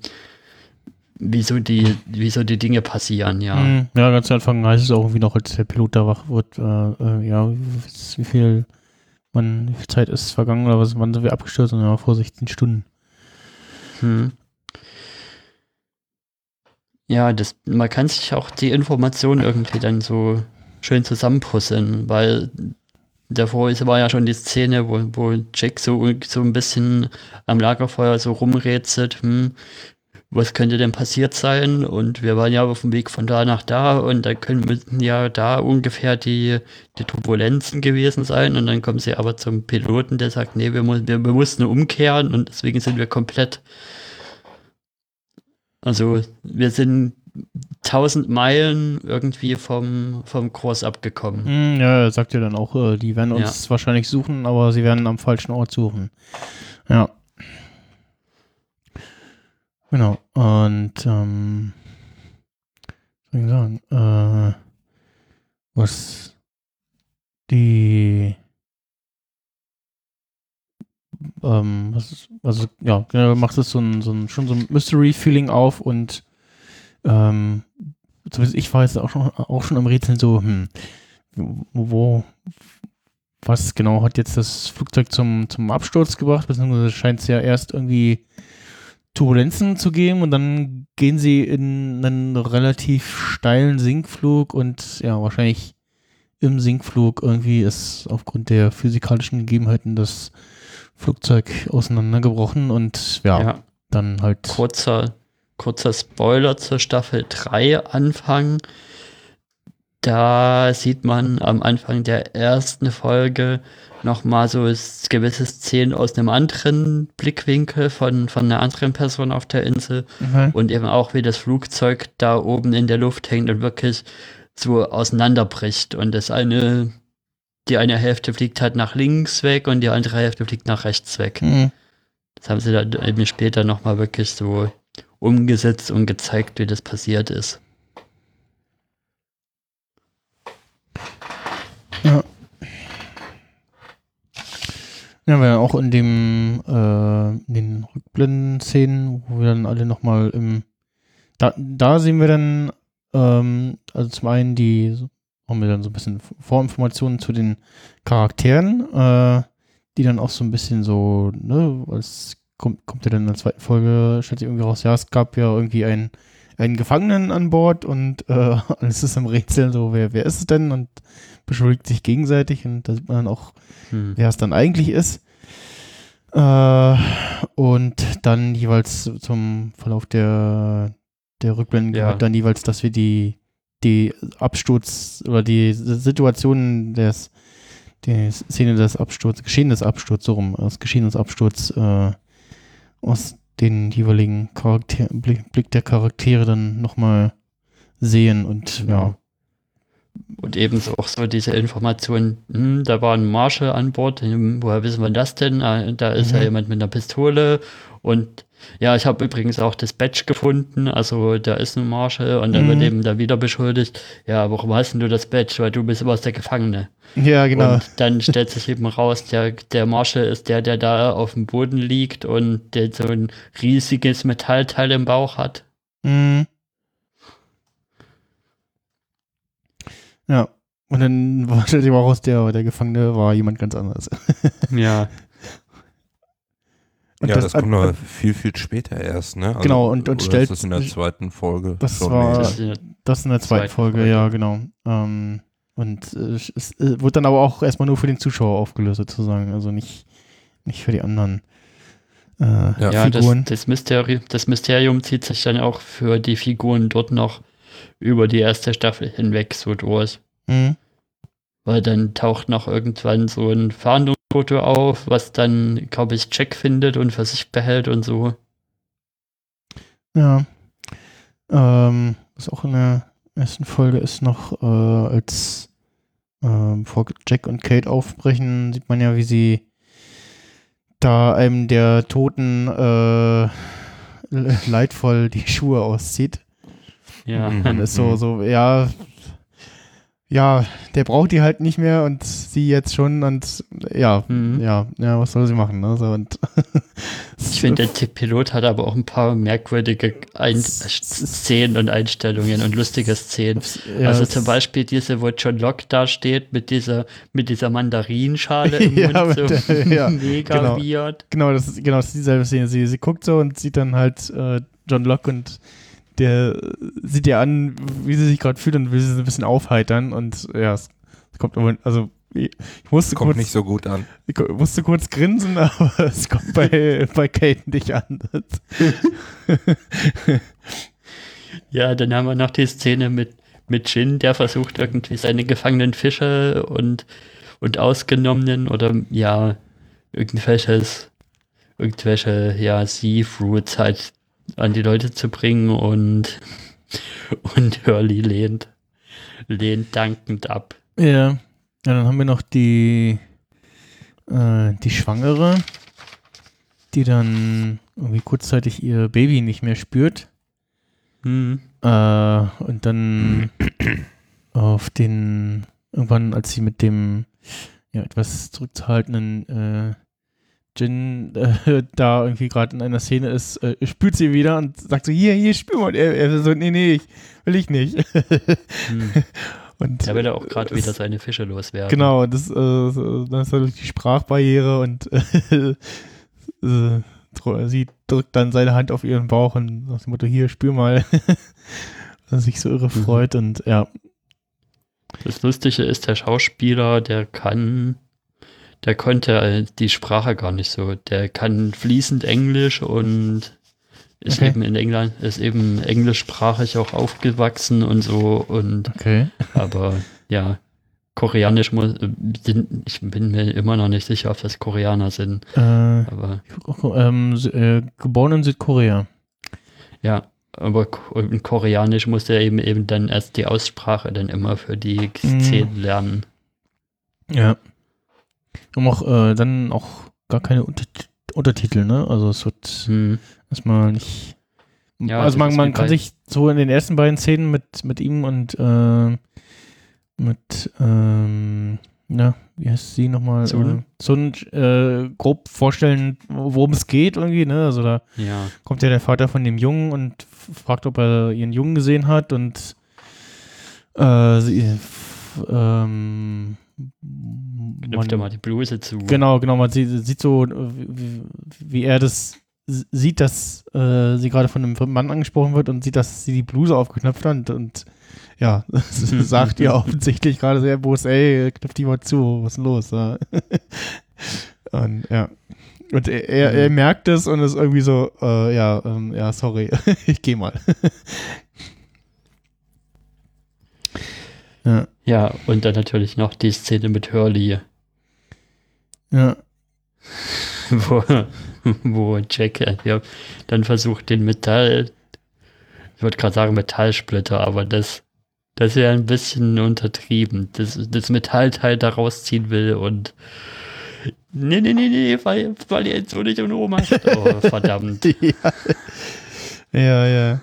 wieso die, wieso die Dinge passieren, ja. Mhm. Ja, ganz am Anfang heißt es auch irgendwie noch, als der Pilot da wach wird, äh, äh, ja, wie, viel wann, wie viel Zeit ist vergangen oder was, wann sind wir abgestürzt? Und ja, vor 16 Stunden. Hm. Ja, das, man kann sich auch die Informationen irgendwie dann so schön zusammenpuzzeln, weil davor war ja schon die Szene, wo, wo Jack so, so ein bisschen am Lagerfeuer so rumrätselt, hm, was könnte denn passiert sein? Und wir waren ja auf dem Weg von da nach da und da können müssten ja da ungefähr die, die Turbulenzen gewesen sein. Und dann kommen sie aber zum Piloten, der sagt, nee, wir, wir, wir mussten umkehren und deswegen sind wir komplett also wir sind 1000 Meilen irgendwie vom, vom Kurs abgekommen. Mhm, ja, sagt ja dann auch, äh, die werden uns wahrscheinlich suchen, aber sie werden am falschen Ort suchen. Ja. Genau. Und, ähm, was soll ich sagen? Äh, was die ähm, ist, also ja, generell macht es so ein, so ein schon so ein Mystery-Feeling auf und ähm, zumindest ich war jetzt auch schon, auch schon am Rätseln so, hm, wo, was genau hat jetzt das Flugzeug zum, zum Absturz gebracht, beziehungsweise scheint es ja erst irgendwie Turbulenzen zu geben und dann gehen sie in einen relativ steilen Sinkflug und ja, wahrscheinlich im Sinkflug irgendwie ist aufgrund der physikalischen Gegebenheiten das Flugzeug auseinandergebrochen und ja, Ja, dann halt. kurzer, kurzer Spoiler zur Staffel 3 Anfang. Da sieht man am Anfang der ersten Folge nochmal so gewisse Szenen aus einem anderen Blickwinkel von, von einer anderen Person auf der Insel. Mhm. Und eben auch, wie das Flugzeug da oben in der Luft hängt und wirklich so auseinanderbricht. Und das eine, die eine Hälfte fliegt halt nach links weg und die andere Hälfte fliegt nach rechts weg. Mhm. Das haben sie dann eben später nochmal wirklich so umgesetzt und gezeigt, wie das passiert ist. Ja. Ja, wir auch in dem, äh, in den Rückblenden-Szenen, wo wir dann alle nochmal im, da, da sehen wir dann, ähm, also zum einen die, haben wir dann so ein bisschen Vorinformationen zu den Charakteren, äh, die dann auch so ein bisschen so, ne, es kommt, kommt ja dann in der zweiten Folge, stellt sich irgendwie raus, ja, es gab ja irgendwie einen, einen Gefangenen an Bord und äh, alles ist im Rätsel so, wer, wer ist es denn? Und beschuldigt sich gegenseitig und da sieht man dann auch, Hm. wer es dann eigentlich ist. Äh, und dann jeweils zum Verlauf der, der Rückblenden Ja. gehört dann jeweils, dass wir die, die Absturz oder die Situation des, die Szene des Absturzes, Geschehen des Absturzes, so rum, das Geschehen des Absturzes äh, aus den jeweiligen Charakter Blick, Blick der Charaktere dann nochmal sehen und ja. Ja. Und ebenso auch so diese Information, hm, da war ein Marshall an Bord, hm, woher wissen wir das denn? Ah, Da ist ja Mhm. jemand mit einer Pistole und ja, ich habe übrigens auch das Badge gefunden. Also, der ist ein Marshall und dann mhm. wird eben da wieder beschuldigt. Ja, warum hast denn du das Badge? Weil du bist immer der Gefangene. Ja, genau. Und dann stellt sich eben raus, der, der Marshall ist der, der da auf dem Boden liegt und der so ein riesiges Metallteil im Bauch hat. Mhm. Ja. Und dann stellt sich auch raus, der, der Gefangene war jemand ganz anderes. ja. Und ja, das, kommt äh, aber viel, viel später erst, ne? Also, Genau, und- und oder stellt- ist das in der zweiten Folge. Das schon war- näher? Das Das in der zweiten Folge, Folge. ja, genau. Ähm, und äh, es äh, wird dann aber auch erstmal nur für den Zuschauer aufgelöst, sozusagen. Also nicht, nicht für die anderen äh, Ja. Ja, das, das, Mysteri das Mysterium zieht sich dann auch für die Figuren dort noch über die erste Staffel hinweg so durch. Mhm. Weil dann taucht noch irgendwann so ein Fahndungsfoto auf, was dann, glaube ich, Jack findet und für sich behält und so. Ja. Ähm, was auch in der ersten Folge ist noch, äh, als ähm, bevor Jack und Kate aufbrechen, sieht man ja, wie sie da einem der Toten äh, le- leidvoll die Schuhe auszieht. Ja. Mhm. Dann ist so, so, ja, ja, der braucht die halt nicht mehr und sie jetzt schon und ja, Mhm. ja, ja, was soll sie machen, ne? So, und Ich finde, der Pilot hat aber auch ein paar merkwürdige Ein Szenen und Einstellungen und lustige Szenen. ja, also zum Beispiel diese, wo John Locke da steht mit dieser, mit dieser Mandarinschale im Ja, Mund, so der- ja, mega genau. weird. Genau, das ist, genau, das ist dieselbe Szene. Sie, sie guckt so und sieht dann halt äh, John Locke und der sieht ihr an, wie sie sich gerade fühlt und will sie so ein bisschen aufheitern und ja, es kommt aber, also ich ich musste Kommt kurz, nicht so gut an. ich musste kurz grinsen, aber es kommt bei, bei Kate nicht an. Ja, dann haben wir noch die Szene mit, mit Jin, der versucht irgendwie seine gefangenen Fische und, und ausgenommenen oder ja, irgendwelches, irgendwelche, ja, Seafruits halt an die Leute zu bringen und, und Hurley lehnt, lehnt dankend ab. Ja. ja, dann haben wir noch die, äh, die Schwangere, die dann irgendwie kurzzeitig ihr Baby nicht mehr spürt. Hm. Äh, und dann auf den, irgendwann, als sie mit dem ja, etwas zurückzuhaltenden äh, Jin äh, da irgendwie gerade in einer Szene ist, äh, spürt sie wieder und sagt so, hier, hier, spür mal. Und er, er so, nee, nee, ich, will ich nicht. Hm. und Da will er auch gerade wieder seine Fische loswerden. Genau, das, äh, dann ist halt die Sprachbarriere und äh, sie drückt dann seine Hand auf ihren Bauch und nach dem Motto, hier, spür mal. dass er sich so irre Mhm. freut und ja. Das Lustige ist, der Schauspieler, der kann, der konnte äh, die Sprache gar nicht so. Der kann fließend Englisch und ist Okay. eben in England, ist eben englischsprachig auch aufgewachsen und so und Okay. aber ja, Koreanisch muss, äh, ich bin mir immer noch nicht sicher, ob das Koreaner sind, Äh, aber ähm, äh, geboren in Südkorea. ja, aber in Koreanisch muss er eben eben dann erst die Aussprache dann immer für die Mhm. Szenen lernen. Ja. Und auch äh, dann auch gar keine Unter Untertitel, ne? Also es wird Hm. erstmal nicht. Ja, also man, man kann sich so in den ersten beiden Szenen mit, mit ihm und äh, mit ähm, na, wie heißt sie nochmal? Sun. Äh, Sun äh, grob vorstellen, worum es geht irgendwie, ne? Also da Ja. kommt ja der Vater von dem Jungen und fragt, ob er ihren Jungen gesehen hat und äh, sie, ähm, Knüpft er mal die Bluse zu. Genau, genau, man sieht, sieht so, wie, wie er das sieht, dass äh, sie gerade von einem fremden Mann angesprochen wird und sieht, dass sie die Bluse aufgeknöpft hat und, und ja, sagt ihr offensichtlich gerade sehr bewusst, ey, knöpf die mal zu, was ist los? Ja. und ja. Und er, er, er merkt es und ist irgendwie so, äh, ja, ähm, ja, sorry, ich geh mal. Ja, Ja, und dann natürlich noch die Szene mit Hurley, ja, wo, wo Jack äh, ja, dann versucht, den Metall, ich wollte gerade sagen Metallsplitter, aber das, das wäre ein bisschen untertrieben, das, das Metallteil da rausziehen will und nee, nee, nee, nee, weil, weil ihr jetzt so nicht und macht. Oh, verdammt. ja. ja, ja.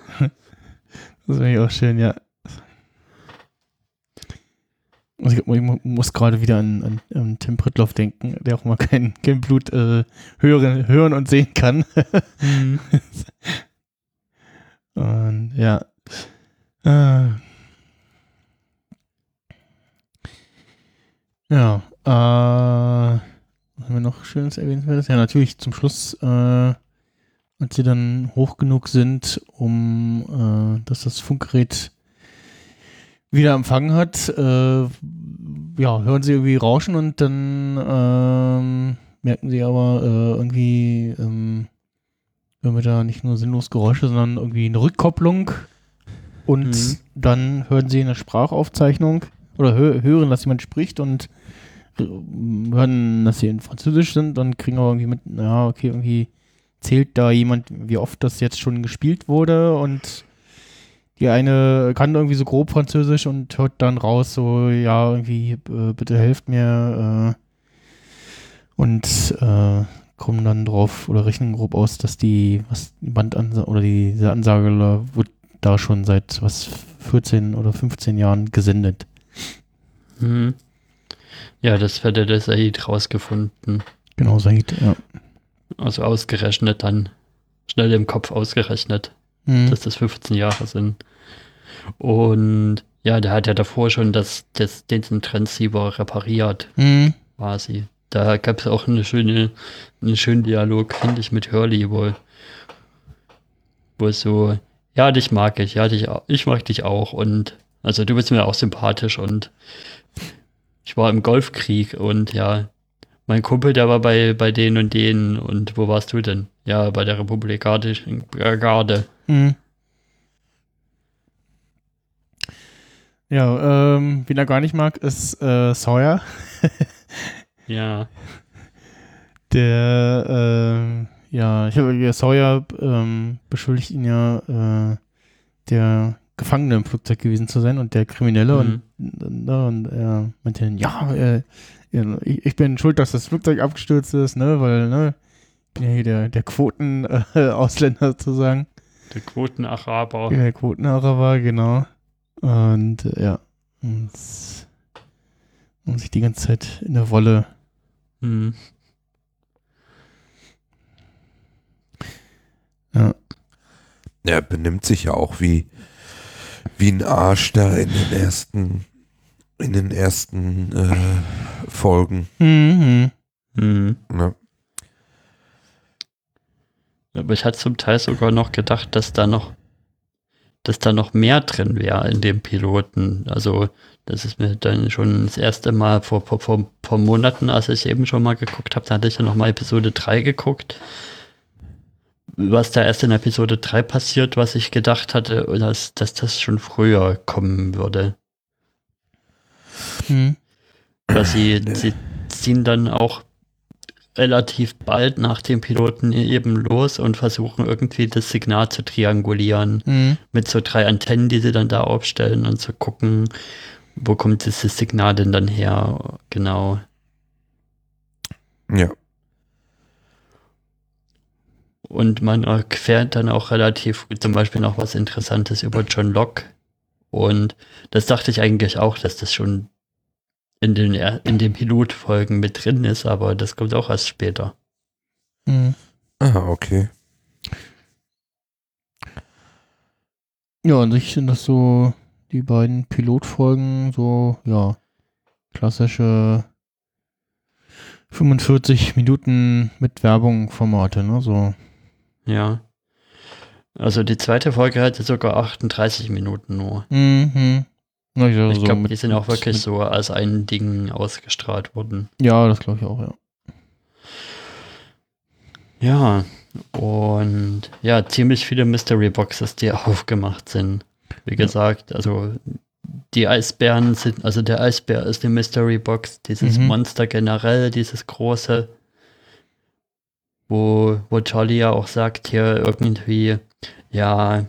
Das finde ich auch schön, ja. Also ich, ich muss gerade wieder an, an, an Tim Pritloff denken, der auch mal kein, kein Blut äh, hören, hören und sehen kann. Mhm. und ja. Äh. Ja, äh, was haben wir noch Schönes erwähnenswertes? Ja, natürlich zum Schluss, äh, als sie dann hoch genug sind, um, äh, dass das Funkgerät wieder empfangen hat, äh, ja, hören sie irgendwie Rauschen und dann ähm, merken sie aber äh, irgendwie, ähm, hören wir da nicht nur sinnlos Geräusche, sondern irgendwie eine Rückkopplung und Mhm. dann hören sie eine Sprachaufzeichnung oder hö hören, dass jemand spricht und äh, hören, dass sie in Französisch sind und kriegen aber irgendwie mit, ja, okay, irgendwie zählt da jemand, wie oft das jetzt schon gespielt wurde und die eine kann irgendwie so grob Französisch und hört dann raus, so, ja, irgendwie, äh, bitte helft mir, äh, und äh, kommen dann drauf oder rechnen grob aus, dass die, was die Bandansage oder die, diese Ansage da wird da schon seit was 14 oder 15 Jahren gesendet. Mhm. Ja, das hätte der Said rausgefunden. Genau, Said, ja. Also ausgerechnet dann. Schnell im Kopf ausgerechnet, Mhm. dass das 15 Jahre sind. Und ja, der hat ja davor schon das, das, den Transceiver repariert, Mhm. quasi. Da gab es auch eine schöne, einen schönen Dialog, finde ich, mit Hurley, wo, wo es so, ja, dich mag ich, ja, dich, ich mag dich auch und also du bist mir auch sympathisch und ich war im Golfkrieg und ja, mein Kumpel, der war bei, bei denen und denen und wo warst du denn? Ja, bei der Republikanischen Garde. Mhm. Ja, ähm, wen er gar nicht mag, ist äh, Sawyer. Ja, Der, ähm, ja, ich habe Sawyer ähm, beschuldigt ihn ja, äh, der Gefangene im Flugzeug gewesen zu sein und der Kriminelle und, und, und er meinte dann, ja, äh, ich, ich bin schuld, dass das Flugzeug abgestürzt ist, ne, weil, ne, ich bin ja hier der, der Quoten-Ausländer sozusagen. der Quotenaraber. Ja, der Quotenaraber, genau. Und äh, ja, und, und sich die ganze Zeit in der Wolle. Hm. Ja. Er benimmt sich ja auch wie, wie ein Arsch da in den ersten, in den ersten äh, Folgen. Mhm. Hm. Ne? Aber ich hatte zum Teil sogar noch gedacht, dass da noch, dass da noch mehr drin wäre in dem Piloten. Also, das ist mir dann schon das erste Mal vor, vor, vor, vor Monaten, als ich eben schon mal geguckt habe, da hatte ich ja noch mal Episode 3 geguckt. Was da erst in Episode 3 passiert, was ich gedacht hatte, dass, dass das schon früher kommen würde. Mhm. Weil sie, sie ziehen dann auch relativ bald nach dem Piloten eben los und versuchen irgendwie das Signal zu triangulieren Mhm. mit so drei Antennen, die sie dann da aufstellen und zu gucken, wo kommt dieses Signal denn dann her? Genau. Ja. Und man erfährt dann auch relativ zum Beispiel noch was Interessantes über John Locke. Und das dachte ich eigentlich auch, dass das schon in den, er- in den Pilotfolgen mit drin ist, aber das kommt auch erst später. Mhm. Ah, okay. Ja, an sich sind das so die beiden Pilotfolgen, so, ja, klassische 45 Minuten mit Werbung Formate, ne, so. Ja. Also die zweite Folge hatte sogar 38 Minuten nur. Mhm. Ja, Ich so glaube, mit- die sind auch wirklich so als ein Ding ausgestrahlt worden. Ja, das glaube ich auch, ja. Ja, und ja, ziemlich viele Mystery Boxes, die aufgemacht sind. Wie gesagt, also die Eisbären sind, also der Eisbär ist eine Mystery Box, dieses Mhm. Monster generell, dieses große, wo, wo Charlie ja auch sagt hier irgendwie, ja,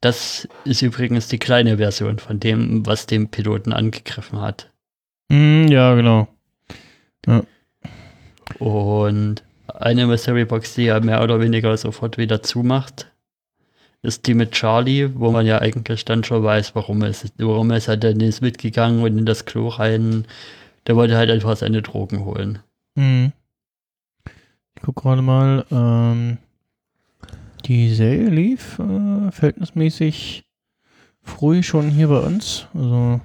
das ist übrigens die kleine Version von dem, was den Piloten angegriffen hat. Mhm, ja, genau. Und eine Mystery Box, die er mehr oder weniger sofort wieder zumacht, ist die mit Charlie, wo man ja eigentlich dann schon weiß, warum es, warum ist er denn ist mitgegangen und in das Klo rein. Der wollte halt einfach seine Drogen holen. Mhm. Ich gucke gerade mal, ähm, die Serie lief äh, verhältnismäßig früh schon hier bei uns, also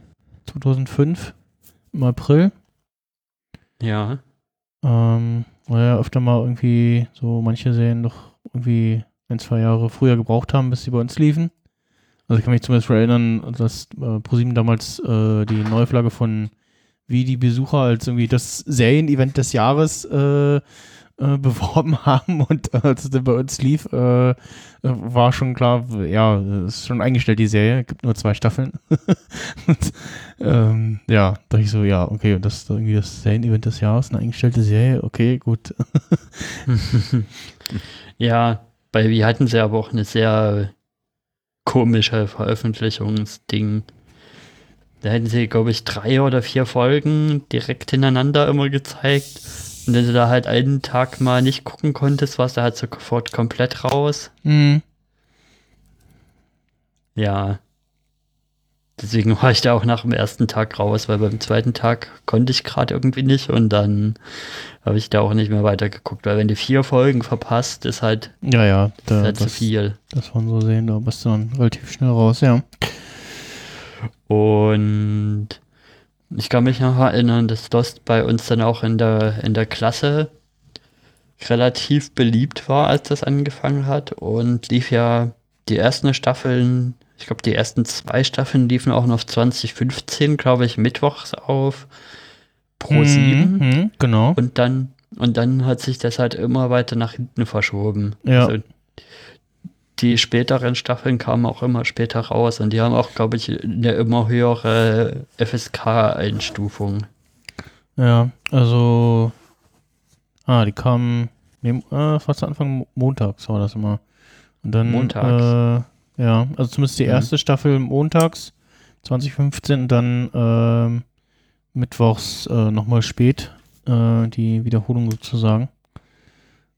2005 im April. Ja. Ähm, weil ja öfter mal irgendwie so manche Serien doch irgendwie ein, zwei Jahre früher gebraucht haben, bis sie bei uns liefen. Also ich kann mich zumindest erinnern, dass äh, ProSieben damals äh, die Neuflagge von Wie die Besucher als irgendwie das Serienevent des Jahres äh, äh, beworben haben und als es dann bei uns lief, äh, äh, war schon klar, ja, ist schon eingestellt, die Serie, gibt nur zwei Staffeln. und, ähm, ja, dachte ich so, ja, okay, und das ist irgendwie das Serienevent des Jahres, eine eingestellte Serie, okay, gut. ja, bei Wie hatten sie aber auch eine sehr komische Veröffentlichungsding. Da hätten sie, glaube ich, drei oder vier Folgen direkt hintereinander immer gezeigt. Und wenn du da halt einen Tag mal nicht gucken konntest, warst du halt sofort komplett raus. Mhm. Ja. Deswegen war ich da auch nach dem ersten Tag raus, weil beim zweiten Tag konnte ich gerade irgendwie nicht und dann habe ich da auch nicht mehr weitergeguckt, weil wenn du vier Folgen verpasst, ist halt, Ja, ja, ist da, halt zu das, viel. das waren so sehen, da bist du dann relativ schnell raus, ja. Und ich kann mich noch erinnern, dass Lost bei uns dann auch in der, in der Klasse relativ beliebt war, als das angefangen hat und lief ja die ersten Staffeln, ich glaube die ersten zwei Staffeln liefen auch noch 2015, glaube ich, mittwochs auf Pro 7 Mhm, mhm, genau. und dann und dann hat sich das halt immer weiter nach hinten verschoben. Ja. Also die späteren Staffeln kamen auch immer später raus und die haben auch, glaube ich, eine immer höhere FSK-Einstufung. Ja, also, ah, die kamen, nee, äh, fast Anfang Mo- montags war das immer. Und dann, Montags. Äh, ja, also zumindest die Mhm. erste Staffel montags 2015, und dann ähm, mittwochs äh, nochmal spät, äh, die Wiederholung sozusagen.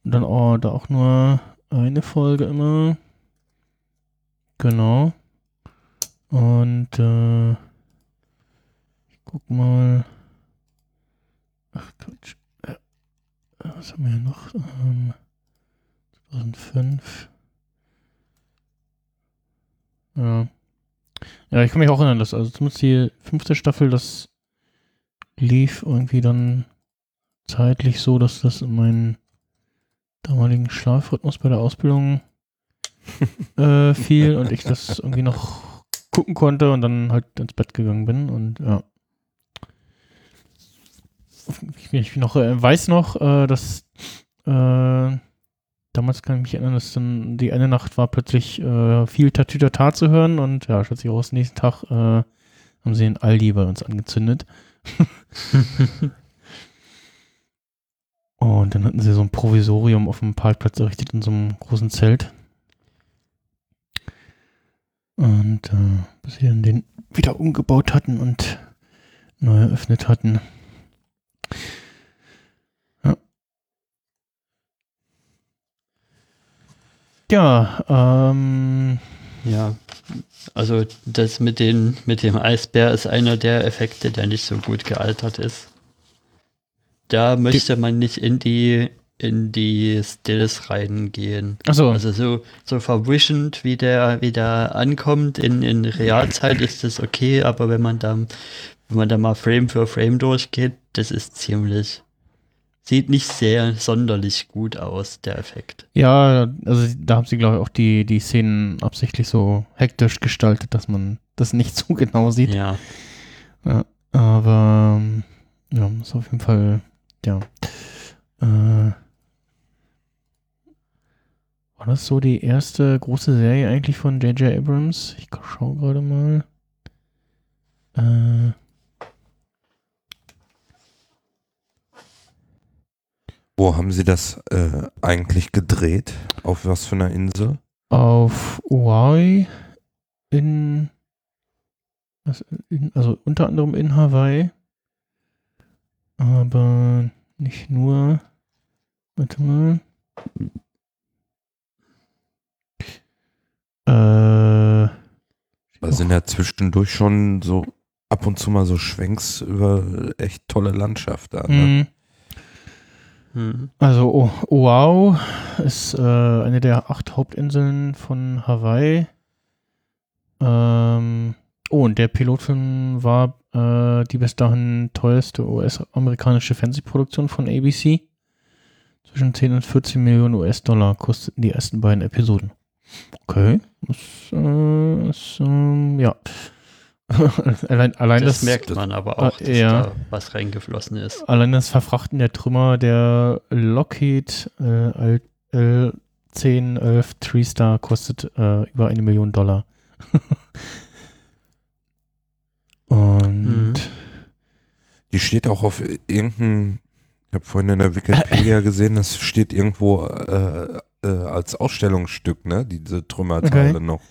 Und dann auch, da auch nur eine Folge immer. Genau. Und äh, ich guck mal. Ach Quatsch. Äh, was haben wir hier noch? Ähm, 2005. Ja. Ja, ich kann mich auch erinnern, dass also zumindest die fünfte Staffel, das lief irgendwie dann zeitlich so, dass das in meinen damaligen Schlafrhythmus bei der Ausbildung äh, fiel und ich das irgendwie noch gucken konnte und dann halt ins Bett gegangen bin und ja. Ich, ich noch, äh, weiß noch, äh, dass äh, damals kann ich mich erinnern, dass dann die eine Nacht war plötzlich äh, viel Tatütata zu hören und ja, stellt sich raus, nächsten Tag äh, haben sie den Aldi bei uns angezündet. Und dann hatten sie so ein Provisorium auf dem Parkplatz errichtet in so einem großen Zelt. Und äh, bis sie dann den wieder umgebaut hatten und neu eröffnet hatten. Ja. Ja, ähm, Ja, also das mit, den, mit dem Eisbär ist einer der Effekte, der nicht so gut gealtert ist. Da möchte man nicht in die in die Stills reingehen. achso, Also so, so verwischend, wie der, wie der ankommt in, in Realzeit ist das okay, aber wenn man da, wenn man da mal Frame für Frame durchgeht, das ist ziemlich, sieht nicht sehr sonderlich gut aus, der Effekt. ja, also da haben sie, glaube ich, auch die, die Szenen absichtlich so hektisch gestaltet, dass man das nicht so genau sieht. Ja. Ja, aber ähm, ja, ist auf jeden Fall, ja. Äh, war das so die erste große Serie eigentlich von J.J. Abrams? Ich schaue gerade mal. Äh, Wo haben Sie das äh, eigentlich gedreht? Auf was für einer Insel? auf Hawaii in, was, in, also unter anderem in Hawaii, aber nicht nur. Warte mal. Äh, Da sind ja zwischendurch schon so ab und zu mal so Schwenks über echt tolle Landschaft da. Ne? mh, Hm. also o Oahu ist äh, eine der acht Hauptinseln von Hawaii. Ähm, Oh, und der Pilotfilm war äh, die bis dahin teuerste US-amerikanische Fernsehproduktion von ABC. Zwischen 10 und 14 Millionen US-Dollar kosteten die ersten beiden Episoden. Okay. Das, äh, das, ähm, ja. allein, allein das, das, merkt man aber auch, äh, dass ja. da was reingeflossen ist. allein das Verfrachten der Trümmer der Lockheed äh, L1011 Three-Star kostet äh, über eine Million Dollar. Und Mhm. Die steht auch auf irgendeinem, ich habe vorhin in der Wikipedia gesehen, das steht irgendwo äh, äh, als Ausstellungsstück, ne? Diese Trümmerteile Okay. noch.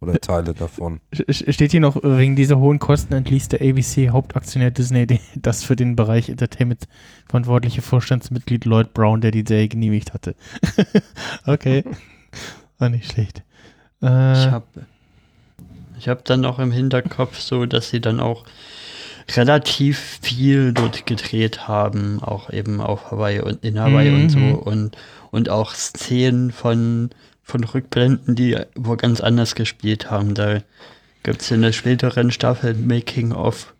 Oder Teile davon. Steht hier noch, äh, wegen dieser hohen Kosten entließ der ABC-Hauptaktionär Disney die- das für den Bereich Entertainment verantwortliche Vorstandsmitglied Lloyd Brown, der die Serie genehmigt hatte. okay. War nicht schlecht. Äh, Ich habe ich hab dann auch im Hinterkopf so, dass sie dann auch relativ viel dort gedreht haben, auch eben auf Hawaii und in Hawaii und so Mhm. und, und auch Szenen von, von Rückblenden, die wo ganz anders gespielt haben. Da gibt es in der späteren Staffel Making of,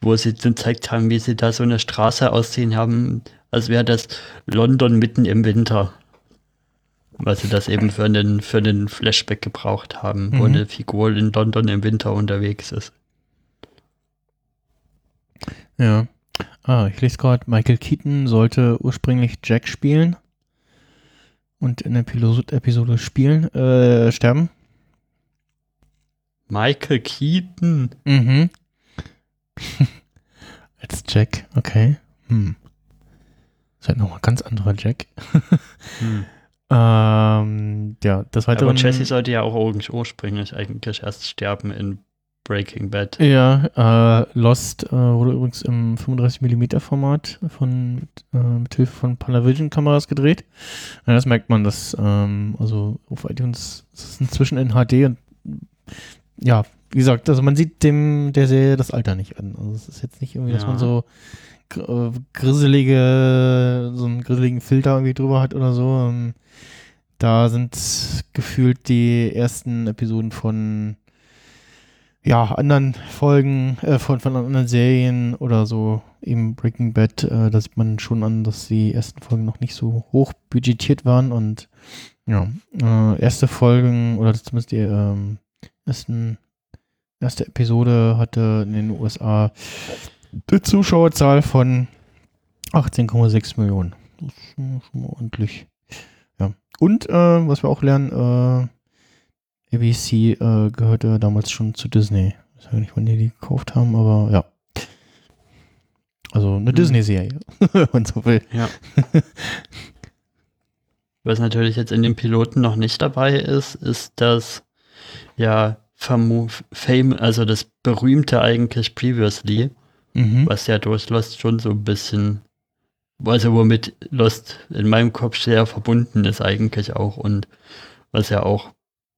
wo sie gezeigt haben, wie sie da so eine Straße aussehen haben, als wäre das London mitten im Winter. Weil sie das eben für einen, für einen Flashback gebraucht haben, wo Mhm. eine Figur in London im Winter unterwegs ist. ja. Ah, ich lese gerade, Michael Keaton sollte ursprünglich Jack spielen und in der Pilot-Episode spielen, äh, sterben. Michael Keaton. Mhm. Als Jack, okay. Hm. Ist halt nochmal ganz anderer Jack. Hm. Ähm, ja, das weitere. Aber Jesse sollte ja auch ur- ursprünglich eigentlich erst sterben in Breaking Bad. Ja, äh, Lost äh, wurde übrigens im 35mm Format von äh, mit Hilfe von Panavision Kameras gedreht. Ja, das merkt man, dass ähm, also auf iTunes ist es inzwischen in HD und ja, wie gesagt, also man sieht dem der Serie das Alter nicht an. Also es ist jetzt nicht irgendwie, dass Ja. man so äh, grisselige so einen grisseligen Filter irgendwie drüber hat oder so. Ähm, da sind gefühlt die ersten Episoden von ja, anderen Folgen äh, von, von anderen Serien oder so, eben Breaking Bad, äh, da sieht man schon an, dass die ersten Folgen noch nicht so hoch budgetiert waren und ja, äh, erste Folgen oder zumindest die ähm, ersten, erste Episode hatte in den USA eine Zuschauerzahl von 18,6 Millionen. Das ist schon, schon mal ordentlich. Ja. Und äh, was wir auch lernen, äh, ABC äh, gehörte damals schon zu Disney. Ich weiß nicht, wann die die gekauft haben, aber ja. Also eine Mhm. Disney-Serie, wenn man so will. Ja. Was natürlich jetzt in den Piloten noch nicht dabei ist, ist das ja Famo Fame, also das berühmte eigentlich Previously, Mhm. was ja durch Lost schon so ein bisschen, also womit Lost in meinem Kopf sehr verbunden ist eigentlich auch und was ja auch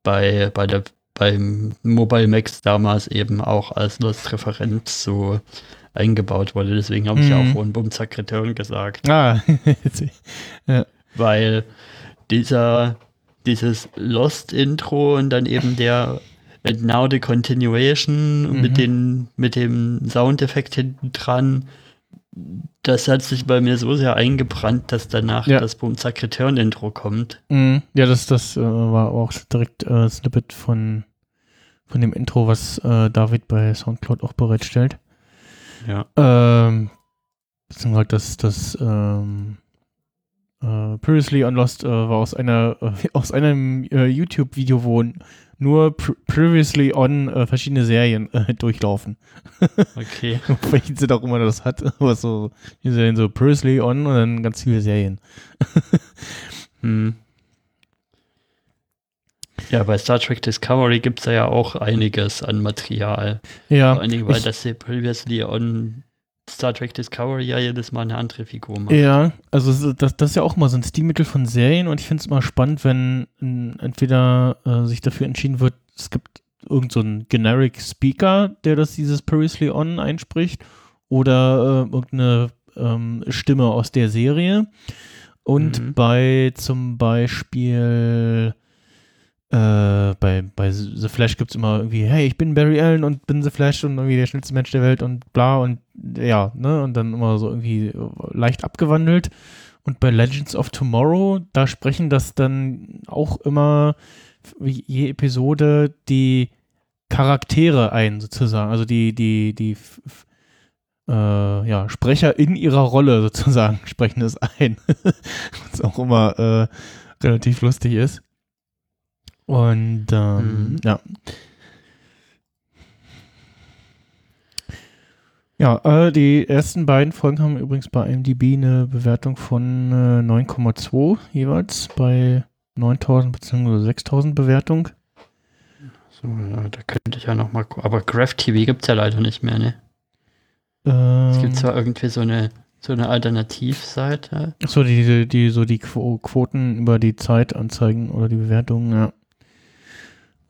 bei, bei der beim Mobile Max damals eben auch als Lost-Referenz so eingebaut wurde. Deswegen habe ich ja Mhm. auch vorhin Bumzack Return gesagt Ah, weil dieser dieses Lost-Intro und dann eben der And Now the Continuation Mhm. mit, den, mit dem Soundeffekt hinten dran, das hat sich bei mir so sehr eingebrannt, dass danach Ja. das Bumzack Return Intro kommt. Mhm. Ja, das, das äh, war auch direkt äh, Snippet von, von dem Intro, was äh, David bei Soundcloud auch bereitstellt. Ja. Ähm, beziehungsweise das, das ähm, äh, Previously on Lost äh, war aus einer äh, aus einem äh, YouTube-Video, wo nur pr Previously on äh, verschiedene Serien äh, durchlaufen. Okay. Welchen Sinn auch immer das hat, aber so, die Serien so Previously on und dann ganz viele Serien. Hm. Ja, bei Star Trek Discovery gibt es ja auch einiges an Material. Ja, Vor Dingen, weil ich- das hier previously on Star Trek Discovery ja jedes Mal eine andere Figur macht. Ja, also das, das ist ja auch mal so ein Stilmittel von Serien und ich finde es immer spannend, wenn m, entweder äh, sich dafür entschieden wird, es gibt irgend so einen Generic Speaker, der das dieses Previously On einspricht oder äh, irgendeine ähm, Stimme aus der Serie. Und Mhm. bei zum Beispiel äh, bei, bei The Flash gibt es immer irgendwie, hey, ich bin Barry Allen und bin The Flash und irgendwie der schnellste Mensch der Welt und bla und ja, ne, und dann immer so irgendwie leicht abgewandelt. Und bei Legends of Tomorrow, da sprechen das dann auch immer je Episode die Charaktere ein, sozusagen. Also die, die, die äh, ja, Sprecher in ihrer Rolle sozusagen sprechen es ein. Was auch immer äh, relativ lustig ist. Und ähm, mhm. ja. Ja, äh, die ersten beiden Folgen haben übrigens bei IMDb eine Bewertung von äh, 9,2 jeweils bei 9000 bzw. 6000 Bewertung. So, ja, da könnte ich ja nochmal gucken. Aber Graph TV gibt es ja leider nicht mehr, ne? Ähm, es gibt zwar irgendwie so eine, so eine Alternativseite. So, die, die, so die Quoten über die Zeit anzeigen oder die Bewertungen, ja.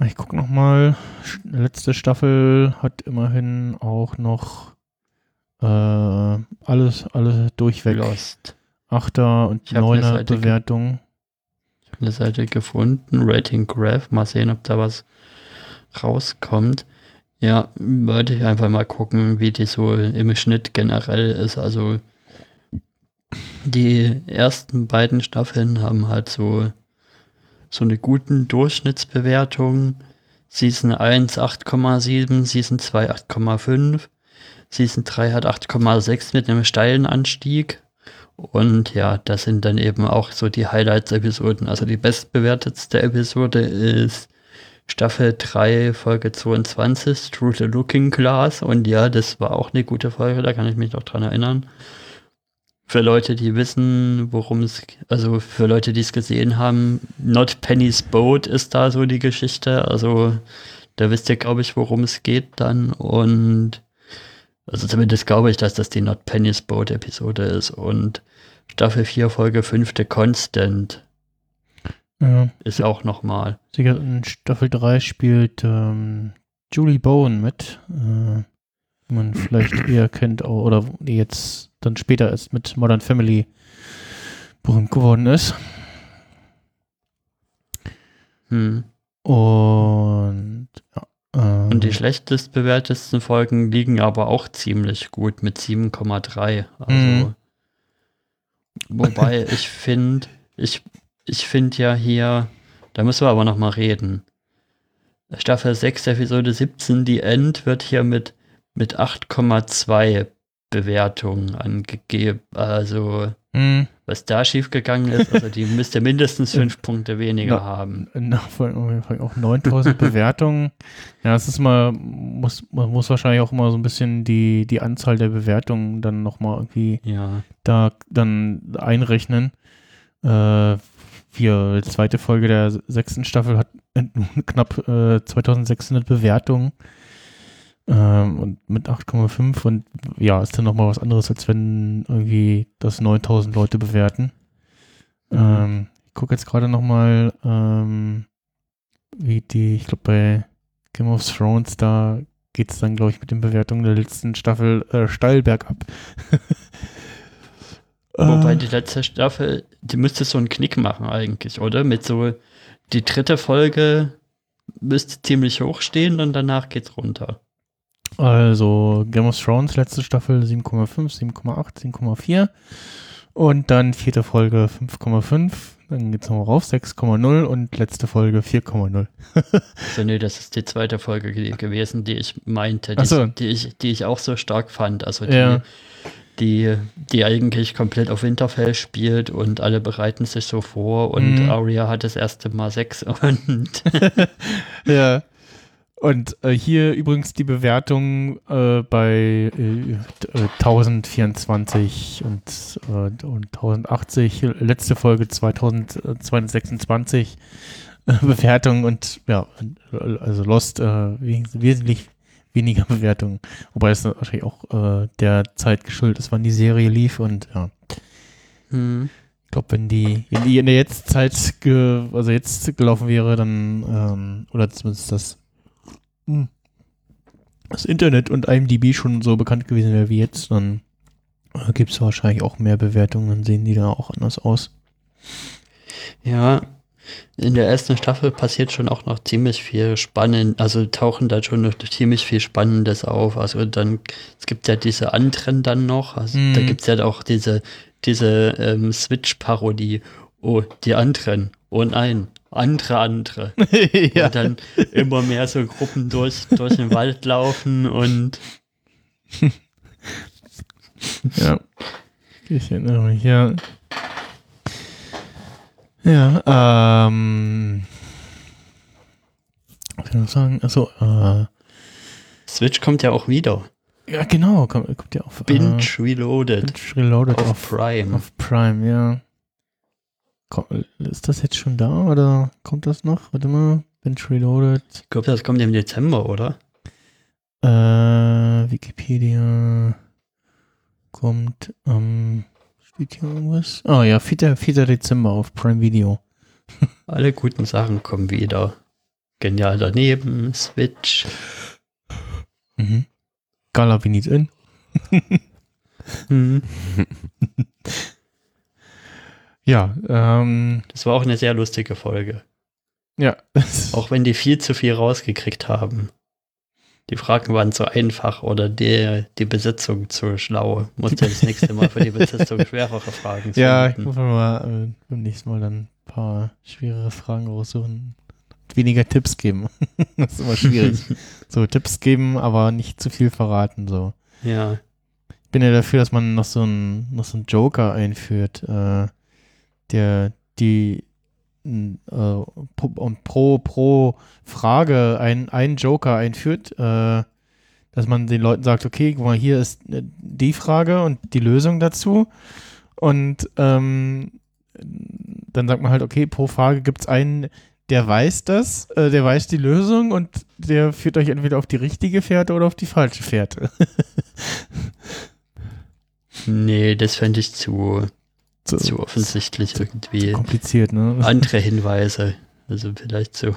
Ich gucke nochmal. Letzte Staffel hat immerhin auch noch äh, alles, alles durchweg. Lost. Achter und neuner Bewertung. Ich habe eine Seite gefunden, Rating Graph. Mal sehen, ob da was rauskommt. Ja, wollte ich einfach mal gucken, wie die so im Schnitt generell ist. Also die ersten beiden Staffeln haben halt so so eine guten Durchschnittsbewertung. Season 1 8,7, Season 2 8,5, Season 3 hat 8,6 mit einem steilen Anstieg. Und ja, das sind dann eben auch so die Highlights-Episoden. Also die bestbewertetste Episode ist Staffel 3, Folge 22, Through the Looking Glass. Und ja, das war auch eine gute Folge, da kann ich mich noch dran erinnern für Leute, die wissen, worum es, also für Leute, die es gesehen haben, Not Penny's Boat ist da so die Geschichte. Also da wisst ihr, glaube ich, worum es geht dann. Und also zumindest glaube ich, dass das die Not Penny's Boat Episode ist. Und Staffel 4, Folge 5, The Constant ja. ist auch nochmal. In Staffel 3 spielt ähm, Julie Bowen mit, äh, die man vielleicht eher kennt, oder die jetzt dann später erst mit Modern Family berühmt geworden ist. Hm. Und ja, ähm, Und die schlechtest bewertesten Folgen liegen aber auch ziemlich gut mit 7,3. Also, hm. wobei ich finde, ich, ich finde ja hier, da müssen wir aber nochmal reden. Staffel 6, Episode 17, die End wird hier mit, mit 8,2 Bewertung angegeben. Also, mhm. Was da schiefgegangen ist, also die müsste mindestens fünf Punkte weniger na, haben. Na, auch 9000 Bewertungen. Ja, das ist mal, muss, man muss wahrscheinlich auch immer so ein bisschen die, die Anzahl der Bewertungen dann nochmal irgendwie ja. da dann einrechnen. Äh, die zweite Folge der sechsten Staffel hat knapp äh, 2600 Bewertungen. Ähm, und mit 8,5 und ja, ist dann nochmal was anderes, als wenn irgendwie das 9000 Leute bewerten. Mhm. Ähm, ich gucke jetzt gerade nochmal, ähm, wie die, ich glaube bei Game of Thrones, da geht es dann, glaube ich, mit den Bewertungen der letzten Staffel äh, steil bergab. Wobei äh. die letzte Staffel, die müsste so einen Knick machen eigentlich, oder? Mit so, die dritte Folge müsste ziemlich hoch stehen und danach geht's runter. Also Game of Thrones, letzte Staffel 7,5, 7,8, 7,4. Und dann vierte Folge 5,5. Dann geht es nochmal rauf, 6,0 und letzte Folge 4,0. so, nee, das ist die zweite Folge gewesen, die ich meinte, die, so. die, ich, die ich auch so stark fand. Also die, ja. die, die eigentlich komplett auf Winterfell spielt und alle bereiten sich so vor und mhm. Arya hat das erste Mal Sex und ja. Und äh, hier übrigens die Bewertung äh, bei äh, 1024 und, äh, und 1080, letzte Folge 2226 äh, Bewertung und ja, also Lost äh, wesentlich weniger Bewertungen. Wobei es wahrscheinlich auch der Zeit geschuldet ist, wann die Serie lief und ja. Hm. Ich glaube, wenn die, wenn die in der Jetztzeit, also jetzt gelaufen wäre, dann, ähm, oder zumindest das. Das Internet und IMDb schon so bekannt gewesen wäre wie jetzt, dann äh, gibt es wahrscheinlich auch mehr Bewertungen, dann sehen die da auch anders aus. Ja, In der ersten Staffel passiert schon auch noch ziemlich viel spannend, also tauchen da schon noch ziemlich viel Spannendes auf. Also dann, es gibt ja diese anderen dann noch, also da Mhm. gibt es ja auch diese, diese ähm, Switch-Parodie. Oh, die anderen. Oh nein, andere, andere. ja. Und dann immer mehr so Gruppen durch, durch den Wald laufen und ja. Ich erinnere mich, ja. Ja, ähm. Was soll ich noch sagen? Achso, äh. Switch kommt ja auch wieder. Ja, genau, kommt, kommt ja auf. Binge Äh, Reloaded Binge Reloaded auf, auf, Prime. auf Prime, ja. Ist das jetzt schon da oder kommt das noch? Warte mal. Binge Reloaded. Ich glaube, das kommt im Dezember, oder? Äh, Wikipedia kommt am. steht hier irgendwas? Ah ja, 4. 4. Dezember auf Prime Video. Alle guten Sachen kommen wieder. Genial daneben, Switch. Mhm. Gala We Need In. Hm. Ja, ähm, Das war auch eine sehr lustige Folge. ja. Auch wenn die viel zu viel rausgekriegt haben. Die Fragen waren zu einfach oder die, die Besetzung zu schlau. Musste das nächste Mal für die Besetzung schwerere Fragen ja, ich muss mal äh, beim nächsten Mal dann ein paar schwerere Fragen raussuchen. Weniger Tipps geben. das ist immer schwierig. so, Tipps geben, aber nicht zu viel verraten. So. Ja. Ich bin ja dafür, dass man noch so einen noch so einen Joker einführt, äh, der die äh, und pro, pro Frage ein, einen Joker einführt, äh, dass man den Leuten sagt, okay, guck mal, hier ist äh, die Frage und die Lösung dazu. Und ähm, dann sagt man halt, okay, pro Frage gibt es einen, der weiß das, äh, der weiß die Lösung und der führt euch entweder auf die richtige Fährte oder auf die falsche Fährte. Nee, das fände ich zu, So, zu offensichtlich irgendwie. kompliziert, ne? Andere Hinweise. Also vielleicht so.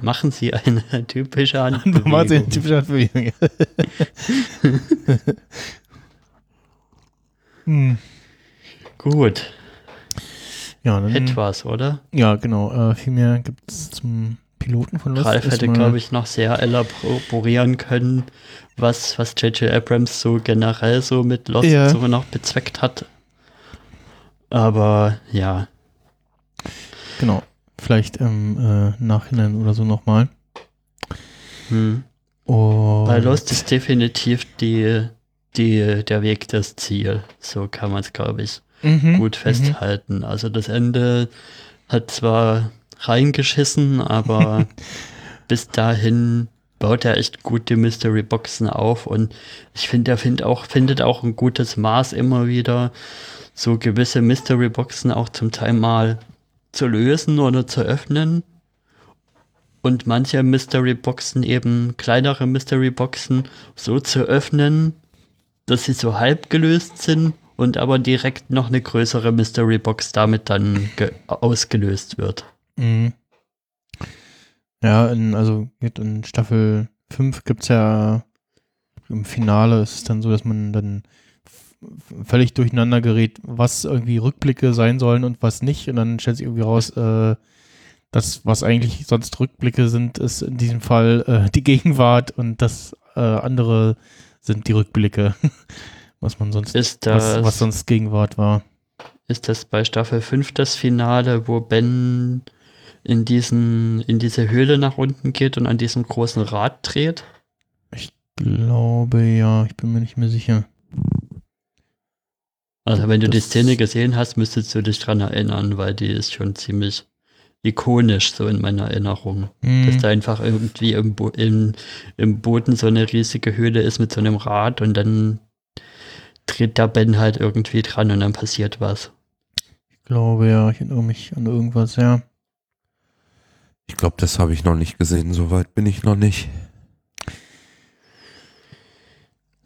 Machen Sie eine typische Machen Sie eine Handbewegung. typische Handbewegung. hm. Gut, Ja, dann, etwas, oder? ja, genau. Äh, viel mehr gibt es zum Piloten von Lost. Ralf hätte, glaube ich, noch sehr elaborieren können, was was J.J. Abrams so generell so mit Lost Ja. so noch bezweckt hat. Aber ja, Genau. Vielleicht im äh, Nachhinein oder so nochmal. hm. Bei Lost ist definitiv die, die, der Weg das Ziel. So kann man es, glaube ich, mhm, gut festhalten. Also das Ende hat zwar reingeschissen, aber bis dahin baut er echt gut die Mystery Boxen auf und ich finde, er find auch, findet auch ein gutes Maß immer wieder, so gewisse Mystery Boxen auch zum Teil mal zu lösen oder zu öffnen. Und manche Mystery Boxen eben kleinere Mystery Boxen so zu öffnen, dass sie so halb gelöst sind und aber direkt noch eine größere Mystery Box damit dann ge- ausgelöst wird. Mhm. Ja, in, also in Staffel 5 gibt es ja im Finale ist es dann so, dass man dann völlig durcheinander gerät, was irgendwie Rückblicke sein sollen und was nicht. Und dann stellt sich irgendwie raus, äh, das, was eigentlich sonst Rückblicke sind, ist in diesem Fall äh, die Gegenwart und das äh, andere sind die Rückblicke, was man sonst, das, was, was sonst Gegenwart war. ist das bei Staffel 5 das Finale, wo Ben in diesen, in diese Höhle nach unten geht und an diesem großen Rad dreht? Glaube ja, ich bin mir nicht mehr sicher. Also wenn du die Das- Szene gesehen hast, müsstest du dich dran erinnern, weil die ist schon ziemlich ikonisch so in meiner Erinnerung. Hm. Dass da einfach irgendwie im, Bo im, im Boden so eine riesige Höhle ist mit so einem Rad und dann dreht der Ben halt irgendwie dran und dann passiert was. Ich glaube ja, ich erinnere mich an irgendwas, ja. Ich glaube, das habe ich noch nicht gesehen. Soweit bin ich noch nicht.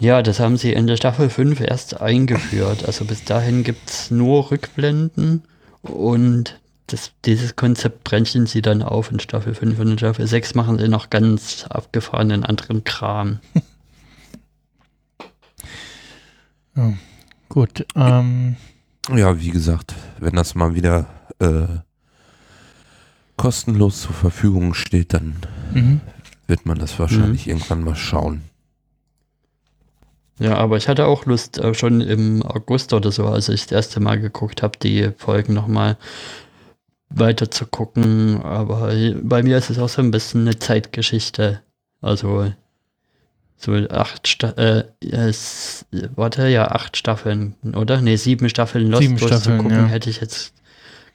Ja, das haben sie in der Staffel 5 erst eingeführt. Also bis dahin gibt es nur Rückblenden und das, dieses Konzept brechen sie dann auf in Staffel 5 und in Staffel 6 machen sie noch ganz abgefahrenen anderen Kram. Gut, ähm, Ja, wie gesagt, wenn das mal wieder äh, kostenlos zur Verfügung steht, dann Mhm. wird man das wahrscheinlich irgendwann mal schauen. Ja, aber ich hatte auch Lust, äh, schon im August oder so, als ich das erste Mal geguckt habe, die Folgen nochmal weiter zu gucken. Aber bei mir ist es auch so ein bisschen eine Zeitgeschichte. Also so acht Sta äh, es, warte, ja, acht Staffeln, oder? Nee, sieben Staffeln Lost Sieben Staffeln, durchzugucken, ja. hätte ich jetzt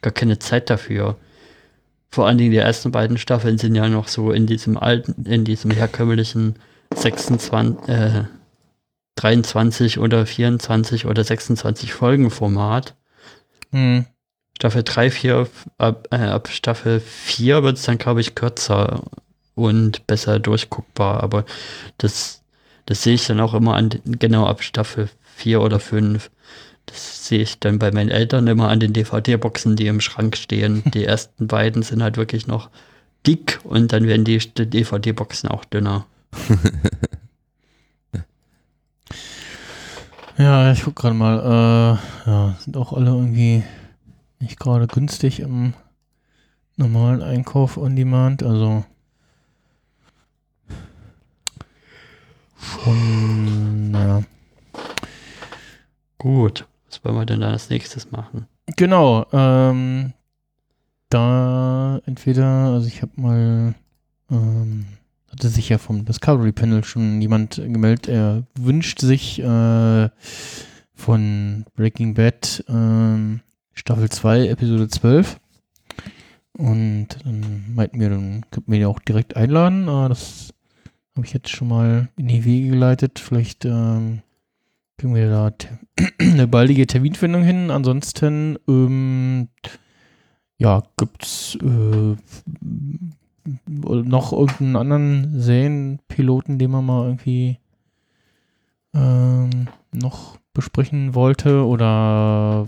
gar keine Zeit dafür. Vor allen Dingen die ersten beiden Staffeln sind ja noch so in diesem alten, in diesem herkömmlichen 26, äh, 23 oder 24 oder 26 Folgen Format. Mhm. Staffel 3, 4, ab, äh, ab Staffel 4 wird es dann, glaube ich, kürzer und besser durchguckbar. Aber das, das sehe ich dann auch immer an, genau ab Staffel 4 oder 5. Das sehe ich dann bei meinen Eltern immer an den DVD-Boxen, die im Schrank stehen. Die ersten beiden sind halt wirklich noch dick und dann werden die DVD-Boxen auch dünner. Ja, ich guck gerade mal. Äh, ja, sind auch alle irgendwie nicht gerade günstig im normalen Einkauf on Demand. Also schon, naja. Gut, wollen wir denn dann als nächstes machen? Genau. Ähm, da entweder, also ich habe mal, ähm, hatte sich ja vom Discovery Panel schon jemand gemeldet, er wünscht sich äh, von Breaking Bad ähm, Staffel 2, Episode 12. Und dann meinten wir, dann könnten wir ja auch direkt einladen. Aber das habe ich jetzt schon mal in die Wege geleitet. Vielleicht ähm, kriegen wir da eine baldige Terminfindung hin. Ansonsten, ähm, ja, gibt's äh, noch irgendeinen anderen Serienpiloten, den man mal irgendwie ähm, noch besprechen wollte oder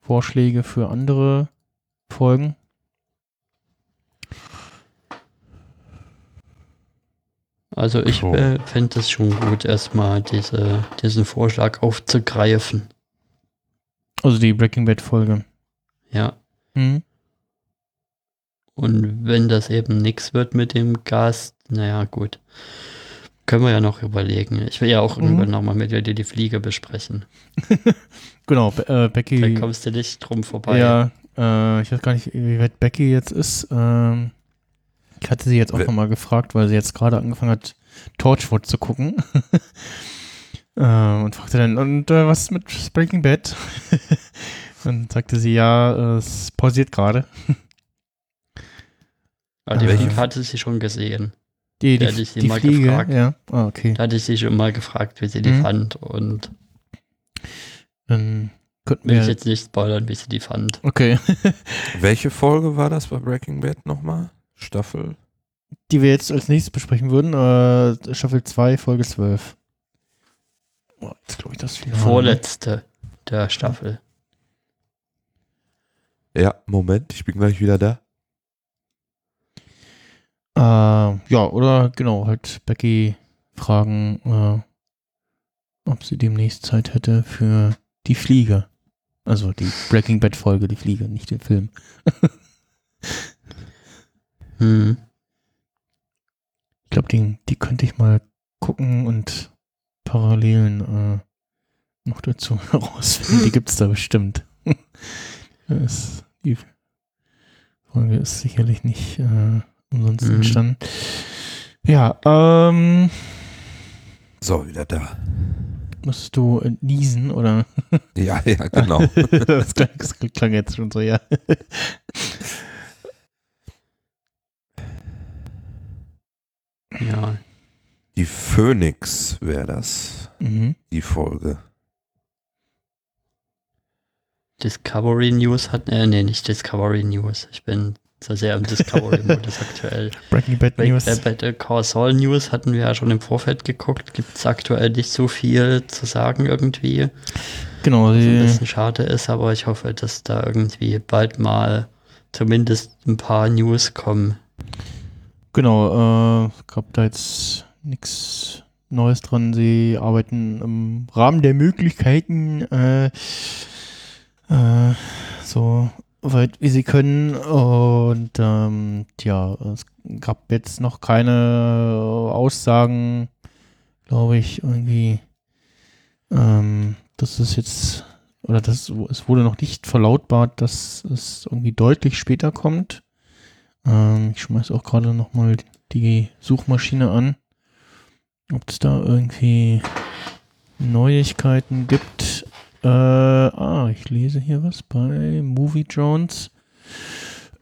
Vorschläge für andere Folgen? Also ich So. äh, fände es schon gut, erstmal diese, diesen Vorschlag aufzugreifen. Also die Breaking Bad Folge. Ja. Mhm. Und wenn das eben nichts wird mit dem Gast, naja, gut. Können wir ja noch überlegen. Ich will ja auch Mhm. irgendwann nochmal mit dir die Fliege besprechen. Genau, äh, Becky. Da kommst du nicht drum vorbei. Ja, äh, ich weiß gar nicht, wie weit Becky jetzt ist. Ähm, ich hatte sie jetzt auch nochmal gefragt, weil sie jetzt gerade angefangen hat, Torchwood zu gucken. äh, und fragte dann, und äh, was ist mit Breaking Bad? und sagte sie, ja, äh, es pausiert gerade. Aber die Welche? Fliege hatte sie schon gesehen. Die, die, Ja, hätte ich sie die mal Fliege, gefragt. ja. Ah, okay. Da hatte ich sie schon mal gefragt, wie sie die Mhm. fand. Und Dann könnten will ich jetzt nicht spoilern, wie sie die fand. Okay. Welche Folge war das bei Breaking Bad nochmal? Staffel? die wir jetzt als nächstes besprechen würden, äh, Staffel 2, Folge 12. Oh, jetzt glaube ich das Finale. vorletzte der Staffel. Ja, Moment, ich bin gleich wieder da. Äh, ja, oder genau, halt Becky fragen, äh, ob sie demnächst Zeit hätte für die Fliege. Also die Breaking Bad Folge, die Fliege, nicht den Film. Hm. Ich glaube, die, die könnte ich mal gucken und Parallelen äh, noch dazu herausfinden. Die gibt es da bestimmt. das, die Folge ist sicherlich nicht äh, umsonst Mhm. entstanden. Ja, ähm, So, wieder da. musst du äh, niesen oder? Ja, ja, genau. das, klang, das klang jetzt schon so, ja. Ja. Die Phoenix wäre das, Mhm. die Folge. Discovery News hat, äh, nee, nicht Discovery News. Ich bin so sehr im Discovery-Modus aktuell. Breaking Bad Bei News. äh, Better Call Saul News hatten wir ja schon im Vorfeld geguckt. Gibt es aktuell nicht so viel zu sagen irgendwie. Genau, Was ein bisschen schade ist, aber ich hoffe, dass da irgendwie bald mal zumindest ein paar News kommen. Genau, äh, gab da jetzt nichts Neues dran. Sie arbeiten im Rahmen der Möglichkeiten äh, äh, so weit wie sie können. Und ähm, ja, es gab jetzt noch keine Aussagen, glaube ich, irgendwie, ähm, dass es jetzt, oder das, es wurde noch nicht verlautbart, dass es irgendwie deutlich später kommt. Ähm, ich schmeiß auch gerade nochmal die Suchmaschine an, ob es da irgendwie Neuigkeiten gibt. Äh, ah, ich lese hier was bei Movie Jones.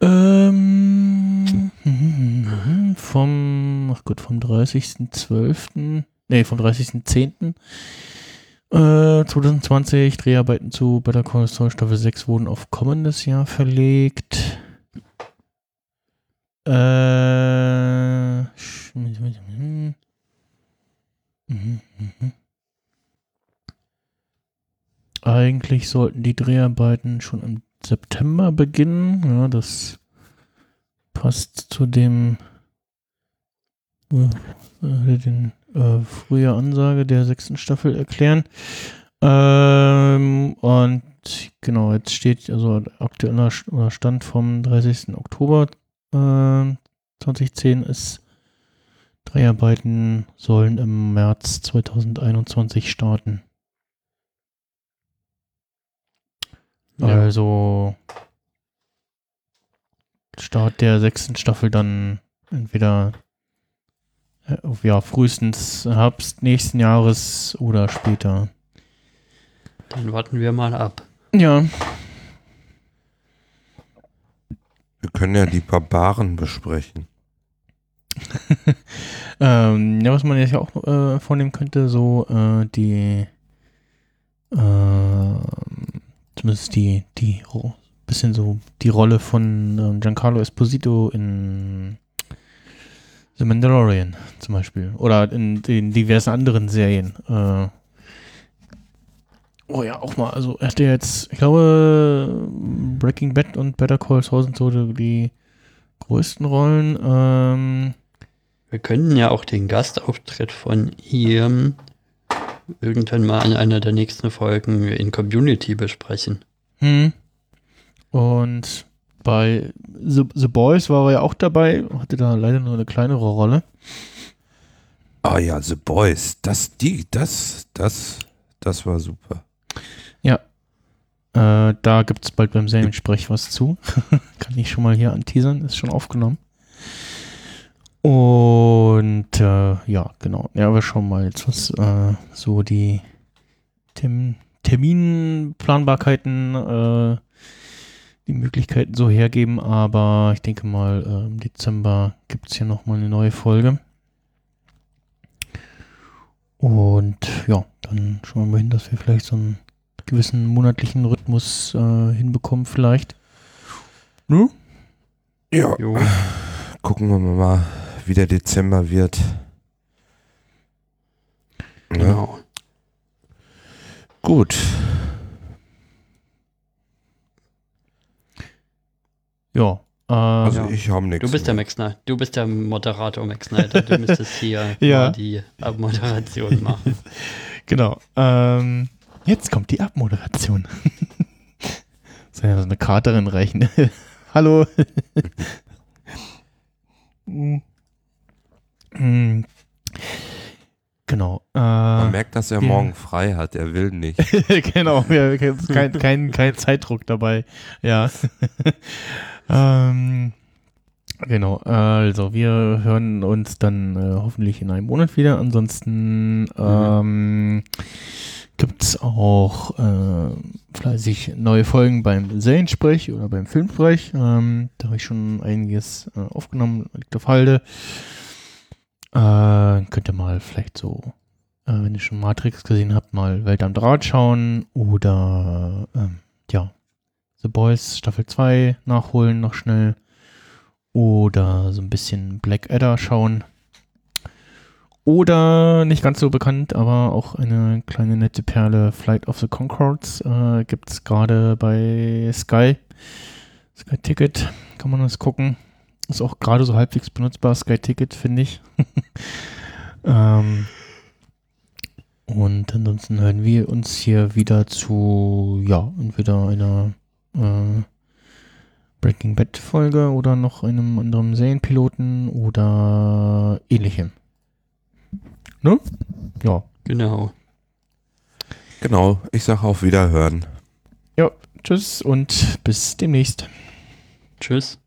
Ähm, vom, ach gut, vom 30.12., nee, vom 30.10. Äh, 2020 Dreharbeiten zu Better Call Saul Staffel 6 wurden auf kommendes Jahr verlegt. Äh. Eigentlich sollten die Dreharbeiten schon im September beginnen. Ja, das passt zu dem äh, äh den äh, früher Ansage der sechsten Staffel erklären. Ähm, und genau, jetzt steht also aktueller Stand vom 30. Oktober äh, 2010 ist Dreharbeiten sollen im März 2021 starten. Ja. Also Start der sechsten Staffel dann entweder äh, ja, frühestens Herbst nächsten Jahres oder später. Dann warten wir mal ab. Ja. Wir können ja die Barbaren besprechen. ähm, ja, was man ja auch äh, vornehmen könnte, so äh, die äh, zumindest die, die bisschen so die Rolle von ähm, Giancarlo Esposito in The Mandalorian zum Beispiel. Oder in den diversen anderen Serien. Oh ja, auch mal. Also er hatte jetzt, ich glaube, Breaking Bad und Better Call Saul sind so die, die größten Rollen. Ähm, Wir könnten ja auch den Gastauftritt von ihm irgendwann mal in einer der nächsten Folgen in Community besprechen. Hm. Und bei The, The Boys war er ja auch dabei, hatte da leider nur eine kleinere Rolle. Ah ja, The Boys, das, die, das, das, das war super. Ja. Äh, da gibt es bald beim Seriensprech was zu. Kann ich schon mal hier anteasern, ist schon aufgenommen. Und äh, ja, genau. Ja, wir schauen mal jetzt, was äh, so die Termin Terminplanbarkeiten, äh, die Möglichkeiten so hergeben. Aber ich denke mal, äh, im Dezember gibt es hier nochmal eine neue Folge. Und ja, dann schauen wir mal hin, dass wir vielleicht so einen gewissen monatlichen Rhythmus äh, hinbekommen, vielleicht. Hm? Ja. Jo. Gucken wir mal, wie der Dezember wird. Genau. Ja. Gut. Ja. Äh, also ja. ich habe nichts. Du bist der Max Snyder. Du bist der Moderator Max Snyder. Du müsstest hier ja. die Abmoderation machen. genau. Ähm, jetzt kommt die Abmoderation. Soll ja so eine Katerin reichen. Hallo. Genau. Äh, Man merkt, dass er morgen frei hat. Er will nicht. genau, ja, kein, kein, kein Zeitdruck dabei. Ja. ähm, genau. Also, wir hören uns dann äh, hoffentlich in einem Monat wieder. Ansonsten mhm. ähm, gibt es auch äh, fleißig neue Folgen beim Seriensprech oder beim Filmsprech. Ähm, da habe ich schon einiges äh, aufgenommen, liegt auf Halde. Äh, könnt ihr mal vielleicht so, äh, wenn ihr schon Matrix gesehen habt, mal Welt am Draht schauen oder ähm, ja, The Boys Staffel 2 nachholen noch schnell oder so ein bisschen Black Adder schauen. Oder nicht ganz so bekannt, aber auch eine kleine nette Perle, Flight of the Concords, äh, gibt es gerade bei Sky. Sky Ticket, kann man das gucken. Ist auch gerade so halbwegs benutzbar, Sky Ticket, finde ich. ähm, und ansonsten hören wir uns hier wieder zu, ja, entweder einer äh, Breaking Bad Folge oder noch einem anderen Serienpiloten oder ähnlichem. Ne? Ja. Genau. Genau, ich sage auf Wiederhören. Ja, tschüss und bis demnächst. Tschüss.